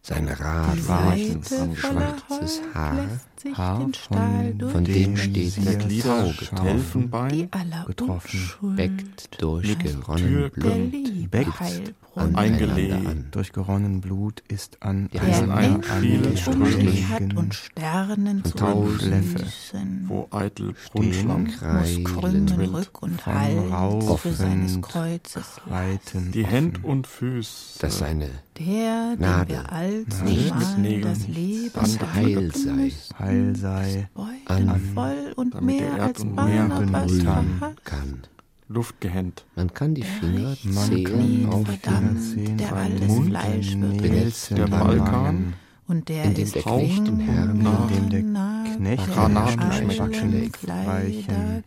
Sein Rad Die Weichen Seite am voller schwarzes Haar, lässt sich Haar den von Stahl durch von dem steht Der der Glieder Tau getroffen. Elfenbein die getroffen. Beckt durch geronnen Blut Beckt eingelegt. an. durch geronnen Blut ist an heißen ein Mensch viele und Sternen zu tausend Füßen. wo eitel Brunschlamm, muss krümmen Rück und Hals für seines Kreuzes Reiten die Händ und Füße, dass seine Der, dem Nadel wir allzumal nicht mit Nägeln das Leben Band heil sei, heil sei, beutenvoll und mehr als und verhasst. kann. Luft gehend. Man kann die Finger Man zählen auf verdammt, Zehen der alles Mund Fleisch wird Nilsen Der Balkan, Und der in dem ist der Knecht dem Herrn nach- in dem der Knecht Granaten schmeckt. Kleider Weichen.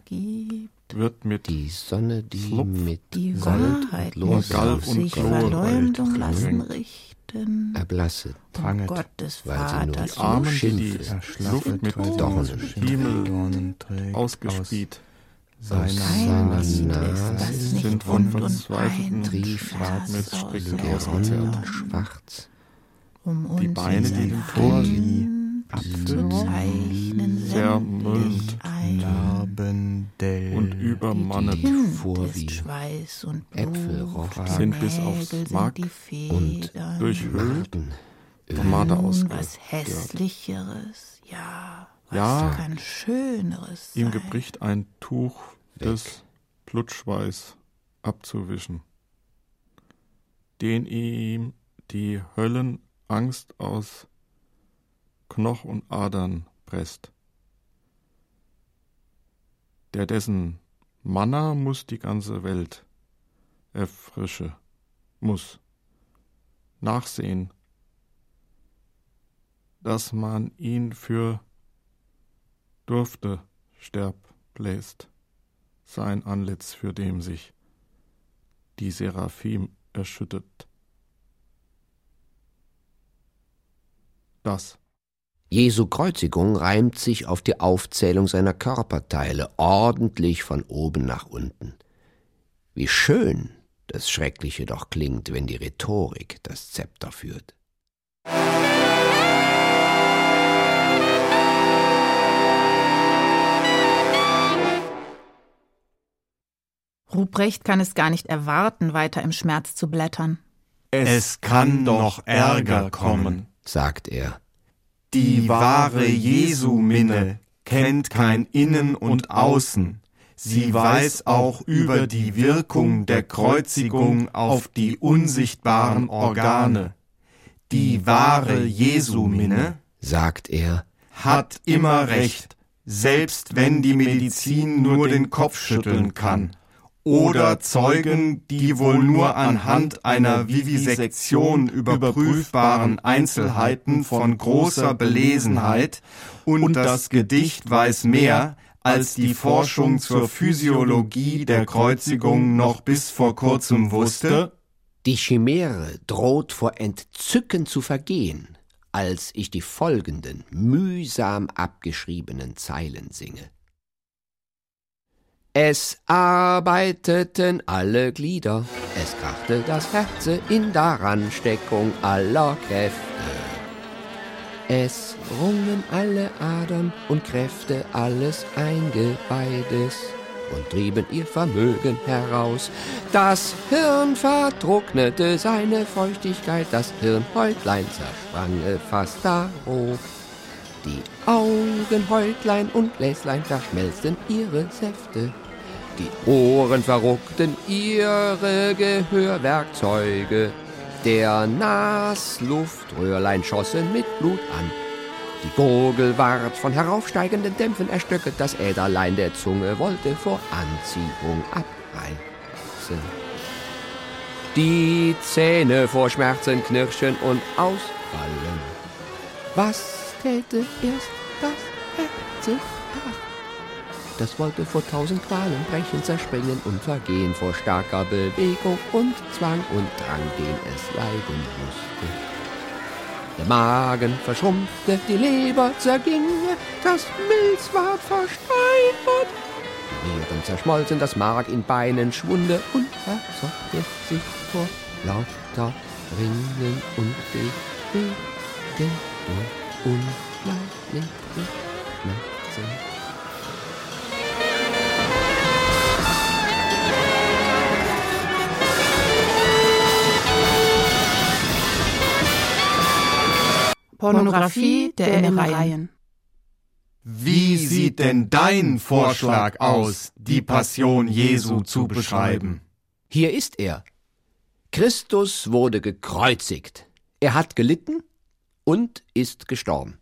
Wird mit die Sonne, die Slupf. mit Die Gold Wahrheit und muss und sich Verleumdung lassen richten. erblasset, Pranget, Gottes weil sie nur die Armen, die Luft mit Dornen trägt ausgespielt, aus seiner Nase sind von verzweifelten Triefschwarz Schwarz mit Stricken ausgezerrt. schwarz, um Die Beine, in die dem Vorwie zu zeichnen, zermürbt sämtlich ein. Und übermannet Kind Vorwie ist Schweiß und Blut, Äpfelrost sind bis aufs Mark und durchhöhlt, Maden, Pomade Nun ausgehört. was Hässlicheres, ja, was Ja. kann Schöneres Ihm gebricht ein Tuch des Blutschweiß abzuwischen, den ihm die Höllenangst aus Knoch und Adern presst. Der dessen Manna muss die ganze Welt erfrische, muss. nachsehen, dass man ihn für durfte sterb bläst, sein Antlitz, für dem sich die Seraphim erschüttet. Das. Jesu Kreuzigung reimt sich auf die Aufzählung seiner Körperteile ordentlich von oben nach unten. Wie schön das Schreckliche doch klingt, wenn die Rhetorik das Zepter führt. Ruprecht kann es gar nicht erwarten, weiter im Schmerz zu blättern. Es kann doch Ärger kommen, sagt er. Die wahre Jesu-Minne kennt kein Innen und Außen. Sie weiß auch über die Wirkung der Kreuzigung auf die unsichtbaren Organe. Die wahre Jesu-Minne, sagt er, hat immer recht, selbst wenn die Medizin nur den Kopf schütteln kann oder Zeugen, die wohl nur anhand einer Vivisektion überprüfbaren Einzelheiten von großer Belesenheit und das Gedicht weiß mehr, als die Forschung zur Physiologie der Kreuzigung noch bis vor kurzem wusste? Die Chimäre droht vor Entzücken zu vergehen, als ich die folgenden mühsam abgeschriebenen Zeilen singe. Es arbeiteten alle Glieder, es krachte das Herze in Daransteckung aller Kräfte. Es rungen alle Adern und Kräfte alles Eingebeides und trieben ihr Vermögen heraus. Das Hirn vertrocknete seine Feuchtigkeit, das Hirnhäutlein zersprange fast darauf. Die Augenhäutlein und Gläslein verschmelzten ihre Säfte die Ohren verruckten ihre Gehörwerkzeuge. Der Nasluftröhrlein schossen mit Blut an. Die Gurgel ward von heraufsteigenden Dämpfen erstöcket. Das Äderlein der Zunge wollte vor Anziehung abreißen. Die Zähne vor Schmerzen knirschen und ausfallen. Was täte erst das Herz? Das wollte vor tausend Qualen brechen, zerspringen und vergehen vor starker Bewegung und Zwang und Drang, den es leiden musste. Der Magen verschrumpfte, die Leber zerginge, das Milz ward versteinert. Die Nieren zerschmolzen, das Mark in Beinen schwunde und verzockte sich vor lauter Ringen und Bewegen und Schmerzen. Pornografie der Innereien. Wie sieht denn dein Vorschlag aus, die Passion Jesu zu beschreiben? Hier ist er. Christus wurde gekreuzigt. Er hat gelitten und ist gestorben.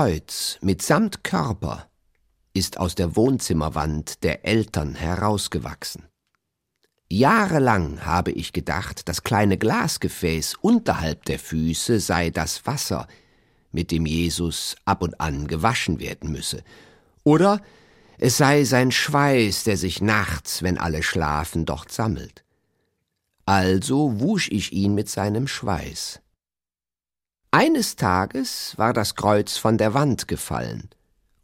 Kreuz mitsamt Körper ist aus der Wohnzimmerwand der Eltern herausgewachsen. Jahrelang habe ich gedacht, das kleine Glasgefäß unterhalb der Füße sei das Wasser, mit dem Jesus ab und an gewaschen werden müsse. Oder es sei sein Schweiß, der sich nachts, wenn alle schlafen, dort sammelt. Also wusch ich ihn mit seinem Schweiß. Eines Tages war das Kreuz von der Wand gefallen.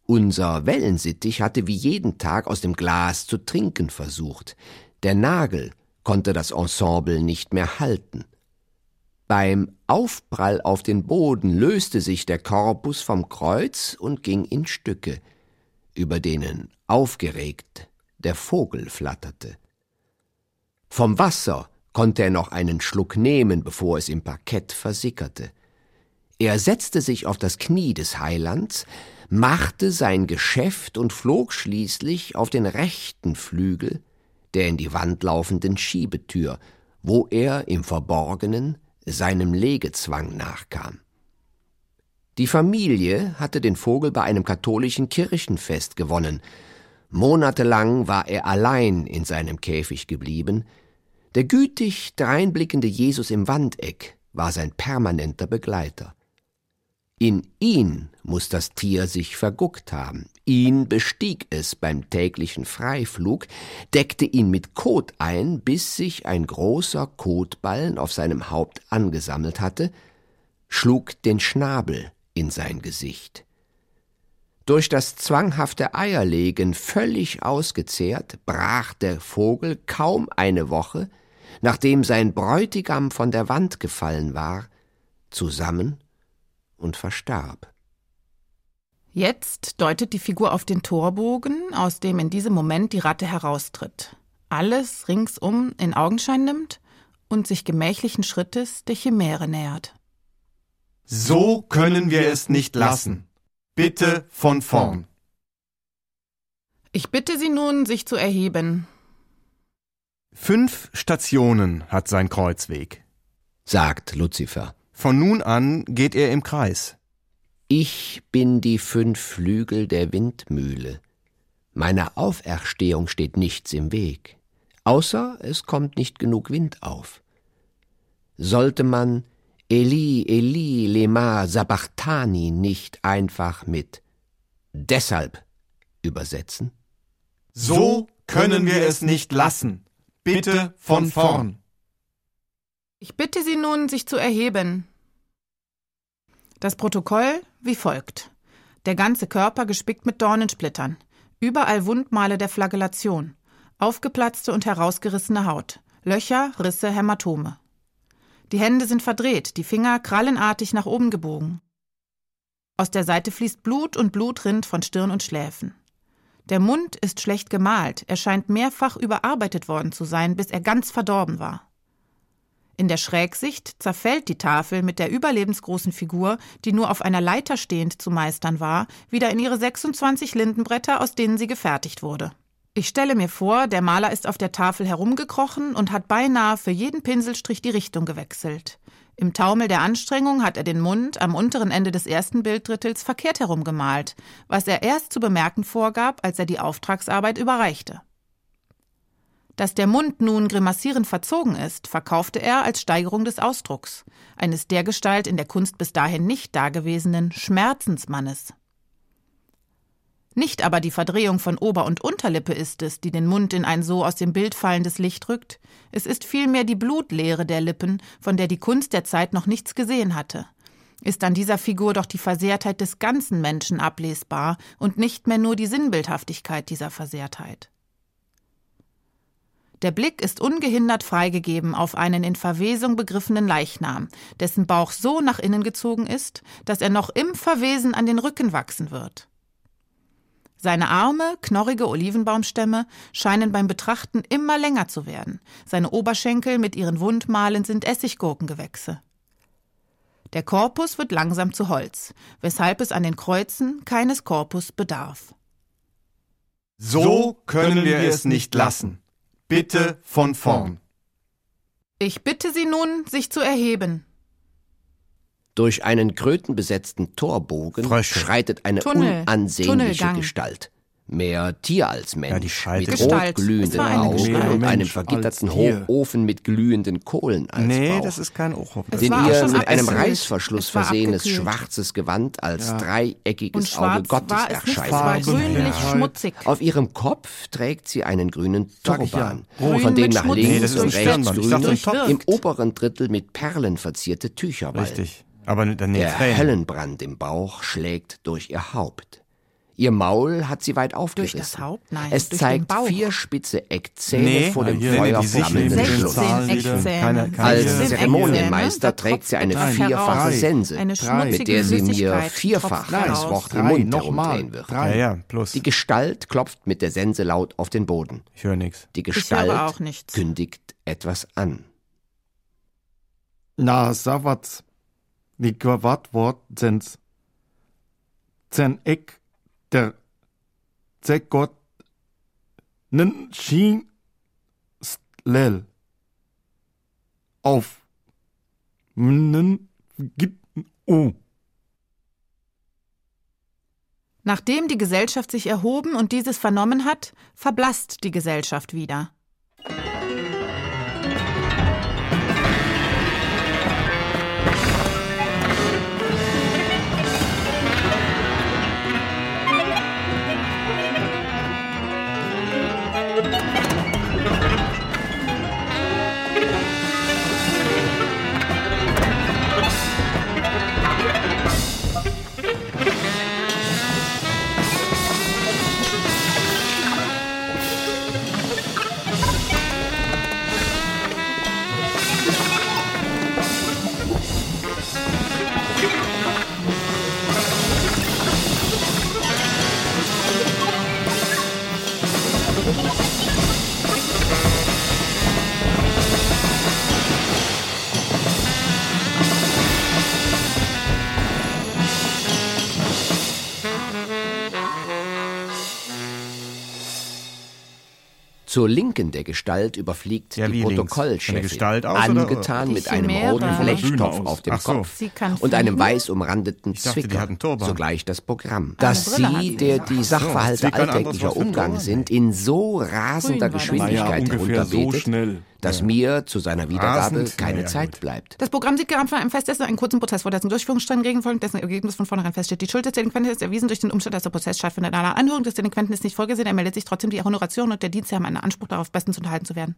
Unser Wellensittich hatte wie jeden Tag aus dem Glas zu trinken versucht. Der Nagel konnte das Ensemble nicht mehr halten. Beim Aufprall auf den Boden löste sich der Korpus vom Kreuz und ging in Stücke, über denen aufgeregt der Vogel flatterte. Vom Wasser konnte er noch einen Schluck nehmen, bevor es im Parkett versickerte. Er setzte sich auf das Knie des Heilands, machte sein Geschäft und flog schließlich auf den rechten Flügel der in die Wand laufenden Schiebetür, wo er im Verborgenen seinem Legezwang nachkam. Die Familie hatte den Vogel bei einem katholischen Kirchenfest gewonnen. Monatelang war er allein in seinem Käfig geblieben. Der gütig dreinblickende Jesus im Wandeck war sein permanenter Begleiter. In ihn muss das Tier sich verguckt haben. Ihn bestieg es beim täglichen Freiflug, deckte ihn mit Kot ein, bis sich ein großer Kotballen auf seinem Haupt angesammelt hatte, schlug den Schnabel in sein Gesicht. Durch das zwanghafte Eierlegen völlig ausgezehrt, brach der Vogel kaum eine Woche, nachdem sein Bräutigam von der Wand gefallen war, zusammen und verstarb. Jetzt deutet die Figur auf den Torbogen, aus dem in diesem Moment die Ratte heraustritt, alles ringsum in Augenschein nimmt und sich gemächlichen Schrittes der Chimäre nähert. So können wir es nicht lassen. Bitte von vorn. Ich bitte Sie nun, sich zu erheben. Fünf Stationen hat sein Kreuzweg, sagt Luzifer. Von nun an geht er im Kreis. Ich bin die fünf Flügel der Windmühle. Meiner Auferstehung steht nichts im Weg, außer es kommt nicht genug Wind auf. Sollte man Eli, Eli, lema sabachthani nicht einfach mit deshalb übersetzen? So können wir es nicht lassen. Bitte von vorn. Ich bitte Sie nun, sich zu erheben. Das Protokoll wie folgt. Der ganze Körper gespickt mit Dornensplittern. Überall Wundmale der Flagellation. Aufgeplatzte und herausgerissene Haut. Löcher, Risse, Hämatome. Die Hände sind verdreht, die Finger krallenartig nach oben gebogen. Aus der Seite fließt Blut und Blut rinnt von Stirn und Schläfen. Der Mund ist schlecht gemalt, er scheint mehrfach überarbeitet worden zu sein, bis er ganz verdorben war. In der Schrägsicht zerfällt die Tafel mit der überlebensgroßen Figur, die nur auf einer Leiter stehend zu meistern war, wieder in ihre 26 Lindenbretter, aus denen sie gefertigt wurde. Ich stelle mir vor, der Maler ist auf der Tafel herumgekrochen und hat beinahe für jeden Pinselstrich die Richtung gewechselt. Im Taumel der Anstrengung hat er den Mund am unteren Ende des ersten Bilddrittels verkehrt herum gemalt, was er erst zu bemerken vorgab, als er die Auftragsarbeit überreichte. Dass der Mund nun grimassierend verzogen ist, verkaufte er als Steigerung des Ausdrucks, eines dergestalt in der Kunst bis dahin nicht dagewesenen Schmerzensmannes. Nicht aber die Verdrehung von Ober- und Unterlippe ist es, die den Mund in ein so aus dem Bild fallendes Licht rückt, es ist vielmehr die Blutleere der Lippen, von der die Kunst der Zeit noch nichts gesehen hatte. Ist an dieser Figur doch die Versehrtheit des ganzen Menschen ablesbar und nicht mehr nur die Sinnbildhaftigkeit dieser Versehrtheit. Der Blick ist ungehindert freigegeben auf einen in Verwesung begriffenen Leichnam, dessen Bauch so nach innen gezogen ist, dass er noch im Verwesen an den Rücken wachsen wird. Seine Arme, knorrige Olivenbaumstämme, scheinen beim Betrachten immer länger zu werden. Seine Oberschenkel mit ihren Wundmalen sind Essiggurkengewächse. Der Korpus wird langsam zu Holz, weshalb es an den Kreuzen keines Korpus bedarf. So können wir es nicht lassen. Bitte von vorn. Ich bitte Sie nun, sich zu erheben. Durch einen krötenbesetzten Torbogen Frösche. schreitet eine Tunnel, unansehnliche Tunnelgang. Gestalt. Mehr Tier als Mensch. Ja, die mit rotglühenden Augen und einem vergitterten Hochofen mit glühenden Kohlen als Nee, Bauch. das ist kein Hochofen. Den ihr mit einem Reißverschluss versehenes schwarzes Gewand als ja. dreieckiges Auge Gottes erscheint. War grünlich schmutzig. Auf ihrem Kopf trägt sie einen grünen Turban, ja. von dem nach links nee, und rechts grüne, im oberen Drittel mit Perlen verzierte Tücher. Richtig. Aber dann Der Höllenbrand im Bauch schlägt durch ihr Haupt. Ihr Maul hat sie weit aufgerissen. Durch das Haupt? Nein, es zeigt vier spitze Eckzähne nee, vor dem Feuer flammenden Schluss. Als Zeremonienmeister trägt sie eine vierfache Sense, mit der sie mir vierfach das Wort im Mund herumdrehen wird. Ja, ja, plus. Die Gestalt klopft mit der Sense laut auf den Boden. Ich höre nichts. Die Gestalt kündigt etwas an. Na, Savat, die Wort sind's. Zen Eck der Zekot nen Shin Lel auf nen git u. Nachdem die Gesellschaft sich erhoben und dieses vernommen hat, verblasst die Gesellschaft wieder. Zur Linken der Gestalt überfliegt ja, die Protokollchefin, angetan mit einem roten Flechtopf auf dem Kopf und einem weiß umrandeten Zwicker, sogleich das Programm. Dass sie, der die Sachverhalte alltäglicher Umgang sind, in so rasender Geschwindigkeit herunterbetet, dass mir zu seiner Wiedergabe Rasend, keine ja, Zeit gut. bleibt. Das Programm sieht gerade von einem Festessen einen kurzen Prozess vor, dessen Durchführungsstreng Regeln folgt, dessen Ergebnis von vornherein feststeht. Die Schuld des Delinquenten ist erwiesen durch den Umstand, dass der Prozess stattfindet. Einer Anhörung des Delinquenten ist nicht vorgesehen, er meldet sich trotzdem die Honoration und der Dienst haben einen Anspruch darauf, bestens unterhalten zu werden.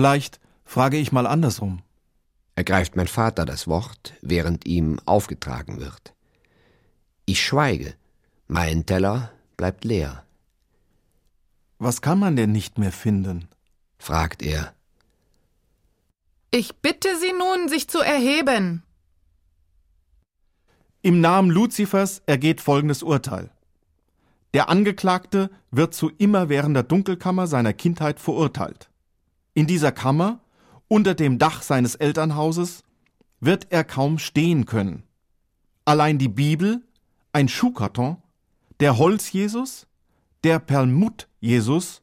Vielleicht frage ich mal andersrum. Ergreift mein Vater das Wort, während ihm aufgetragen wird. Ich schweige. Mein Teller bleibt leer. Was kann man denn nicht mehr finden? fragt er. Ich bitte Sie nun, sich zu erheben. Im Namen Luzifers ergeht folgendes Urteil. Der Angeklagte wird zu immerwährender Dunkelkammer seiner Kindheit verurteilt. In dieser Kammer, unter dem Dach seines Elternhauses, wird er kaum stehen können. Allein die Bibel, ein Schuhkarton, der Holz-Jesus, der Perlmutt-Jesus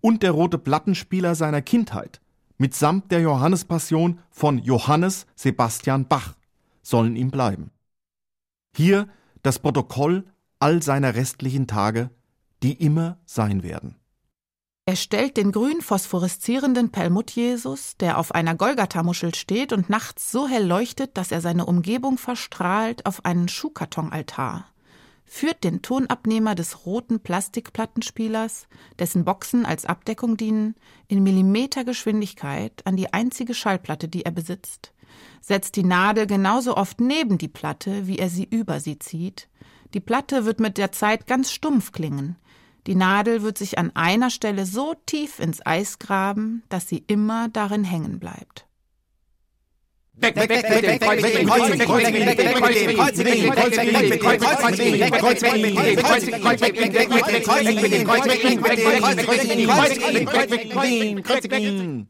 und der rote Plattenspieler seiner Kindheit mitsamt der Johannespassion von Johannes Sebastian Bach sollen ihm bleiben. Hier das Protokoll all seiner restlichen Tage, die immer sein werden. Er stellt den grün phosphoreszierenden Pelmut Jesus, der auf einer Golgatha-Muschel steht und nachts so hell leuchtet, dass er seine Umgebung verstrahlt, auf einen Schuhkartonaltar führt den Tonabnehmer des roten Plastikplattenspielers, dessen Boxen als Abdeckung dienen, in Millimetergeschwindigkeit an die einzige Schallplatte, die er besitzt, setzt die Nadel genauso oft neben die Platte, wie er sie über sie zieht. Die Platte wird mit der Zeit ganz stumpf klingen. Die Nadel wird sich an einer Stelle so tief ins Eis graben, dass sie immer darin hängen bleibt. Weg, weg, weg, weg, weg, weg, weg, weg, weg, weg, weg, weg,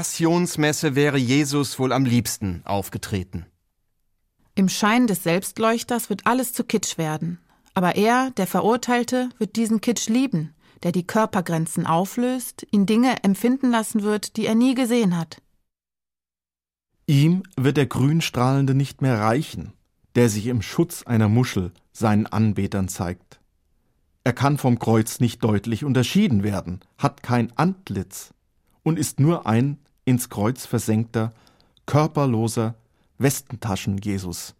Passionsmesse wäre Jesus wohl am liebsten aufgetreten? Im Schein des Selbstleuchters wird alles zu Kitsch werden. Aber er, der Verurteilte, wird diesen Kitsch lieben, der die Körpergrenzen auflöst, ihn Dinge empfinden lassen wird, die er nie gesehen hat. Ihm wird der Grünstrahlende nicht mehr reichen, der sich im Schutz einer Muschel seinen Anbetern zeigt. Er kann vom Kreuz nicht deutlich unterschieden werden, hat kein Antlitz, und ist nur ein ins Kreuz versenkter, körperloser Westentaschen-Jesus.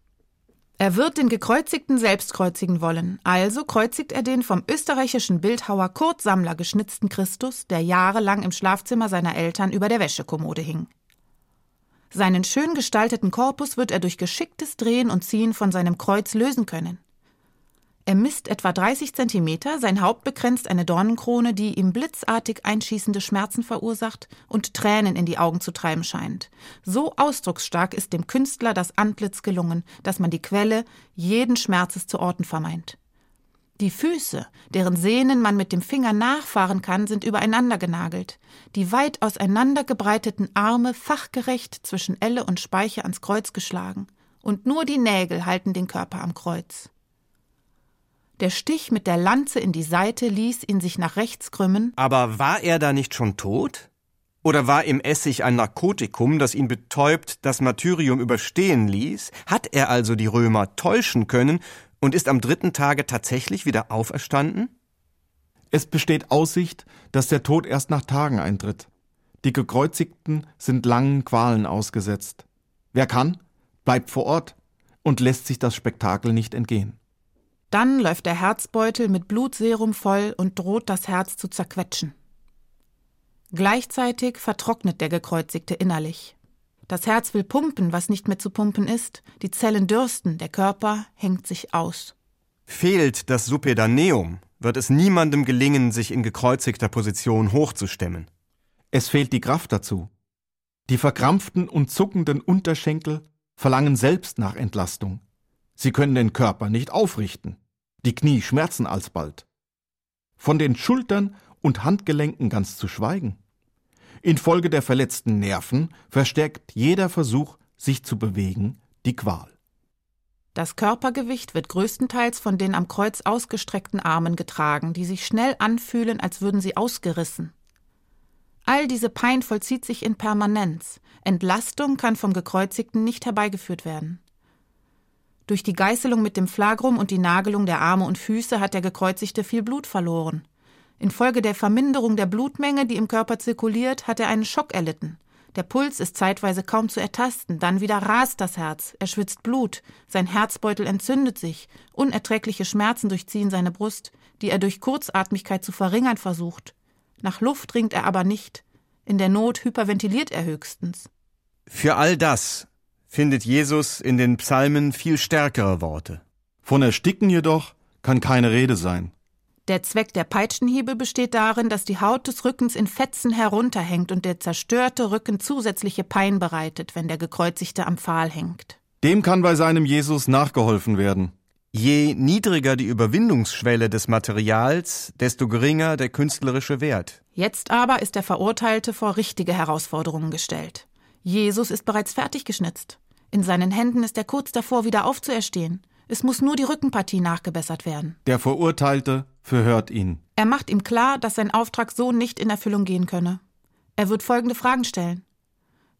Er wird den Gekreuzigten selbst kreuzigen wollen, also kreuzigt er den vom österreichischen Bildhauer Kurt Sammler geschnitzten Christus, der jahrelang im Schlafzimmer seiner Eltern über der Wäschekommode hing. Seinen schön gestalteten Korpus wird er durch geschicktes Drehen und Ziehen von seinem Kreuz lösen können. Er misst etwa 30 Zentimeter, sein Haupt bekränzt eine Dornenkrone, die ihm blitzartig einschießende Schmerzen verursacht und Tränen in die Augen zu treiben scheint. So ausdrucksstark ist dem Künstler das Antlitz gelungen, dass man die Quelle jeden Schmerzes zu orten vermeint. Die Füße, deren Sehnen man mit dem Finger nachfahren kann, sind übereinander genagelt. Die weit auseinandergebreiteten Arme fachgerecht zwischen Elle und Speiche ans Kreuz geschlagen. Und nur die Nägel halten den Körper am Kreuz. Der Stich mit der Lanze in die Seite ließ ihn sich nach rechts krümmen. Aber war er da nicht schon tot? Oder war im Essig ein Narkotikum, das ihn betäubt, das Martyrium überstehen ließ? Hat er also die Römer täuschen können und ist am dritten Tage tatsächlich wieder auferstanden? Es besteht Aussicht, dass der Tod erst nach Tagen eintritt. Die Gekreuzigten sind langen Qualen ausgesetzt. Wer kann, bleibt vor Ort und lässt sich das Spektakel nicht entgehen. Dann läuft der Herzbeutel mit Blutserum voll und droht das Herz zu zerquetschen. Gleichzeitig vertrocknet der Gekreuzigte innerlich. Das Herz will pumpen, was nicht mehr zu pumpen ist, die Zellen dürsten, der Körper hängt sich aus. Fehlt das Suppedaneum, wird es niemandem gelingen, sich in gekreuzigter Position hochzustemmen. Es fehlt die Kraft dazu. Die verkrampften und zuckenden Unterschenkel verlangen selbst nach Entlastung. Sie können den Körper nicht aufrichten. Die Knie schmerzen alsbald. Von den Schultern und Handgelenken ganz zu schweigen. Infolge der verletzten Nerven verstärkt jeder Versuch, sich zu bewegen, die Qual. Das Körpergewicht wird größtenteils von den am Kreuz ausgestreckten Armen getragen, die sich schnell anfühlen, als würden sie ausgerissen. All diese Pein vollzieht sich in Permanenz. Entlastung kann vom Gekreuzigten nicht herbeigeführt werden. Durch die Geißelung mit dem Flagrum und die Nagelung der Arme und Füße hat der Gekreuzigte viel Blut verloren. Infolge der Verminderung der Blutmenge, die im Körper zirkuliert, hat er einen Schock erlitten. Der Puls ist zeitweise kaum zu ertasten, dann wieder rast das Herz, er schwitzt Blut, sein Herzbeutel entzündet sich, unerträgliche Schmerzen durchziehen seine Brust, die er durch Kurzatmigkeit zu verringern versucht. Nach Luft ringt er aber nicht, in der Not hyperventiliert er höchstens. Für all das findet Jesus in den Psalmen viel stärkere Worte. Von Ersticken jedoch kann keine Rede sein. Der Zweck der Peitschenhiebe besteht darin, dass die Haut des Rückens in Fetzen herunterhängt und der zerstörte Rücken zusätzliche Pein bereitet, wenn der Gekreuzigte am Pfahl hängt. Dem kann bei seinem Jesus nachgeholfen werden. Je niedriger die Überwindungsschwelle des Materials, desto geringer der künstlerische Wert. Jetzt aber ist der Verurteilte vor richtige Herausforderungen gestellt. Jesus ist bereits fertig geschnitzt. In seinen Händen ist er kurz davor, wieder aufzuerstehen. Es muss nur die Rückenpartie nachgebessert werden. Der Verurteilte verhört ihn. Er macht ihm klar, dass sein Auftrag so nicht in Erfüllung gehen könne. Er wird folgende Fragen stellen.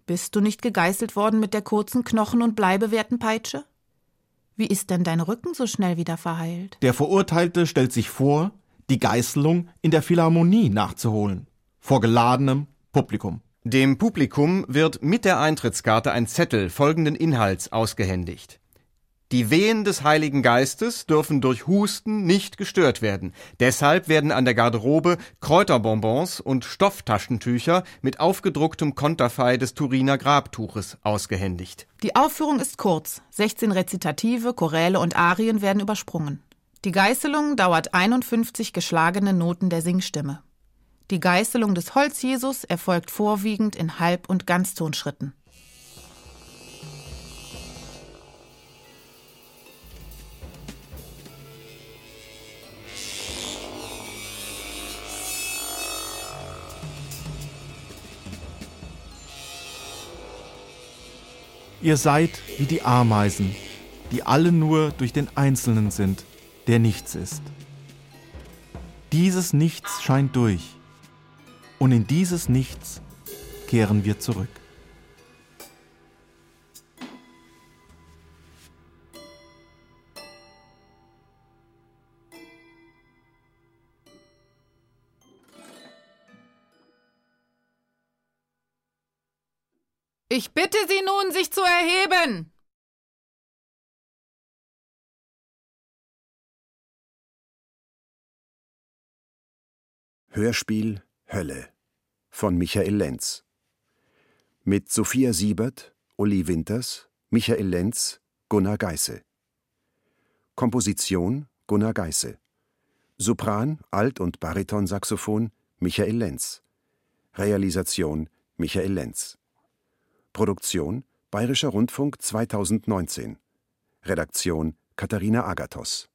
Bist du nicht gegeißelt worden mit der kurzen Knochen- und Bleibewerten Peitsche? Wie ist denn dein Rücken so schnell wieder verheilt? Der Verurteilte stellt sich vor, die Geißelung in der Philharmonie nachzuholen. Vor geladenem Publikum. Dem Publikum wird mit der Eintrittskarte ein Zettel folgenden Inhalts ausgehändigt. Die Wehen des Heiligen Geistes dürfen durch Husten nicht gestört werden. Deshalb werden an der Garderobe Kräuterbonbons und Stofftaschentücher mit aufgedrucktem Konterfei des Turiner Grabtuches ausgehändigt. Die Aufführung ist kurz. 16 Rezitative, Choräle und Arien werden übersprungen. Die Geißelung dauert 51 geschlagene Noten der Singstimme. Die Geißelung des Holzjesus erfolgt vorwiegend in Halb- und Ganztonschritten. Ihr seid wie die Ameisen, die alle nur durch den Einzelnen sind, der nichts ist. Dieses Nichts scheint durch, und in dieses Nichts kehren wir zurück. Ich bitte Sie nun, sich zu erheben. Hörspiel Hölle von Michael Lenz mit Sophia Siebert, Uli Winters, Michael Lenz, Gunnar Geisse. Komposition Gunnar Geisse. Sopran, Alt- und Baritonsaxophon Michael Lenz. Realisation Michael Lenz. Produktion Bayerischer Rundfunk 2019. Redaktion Katharina Agathos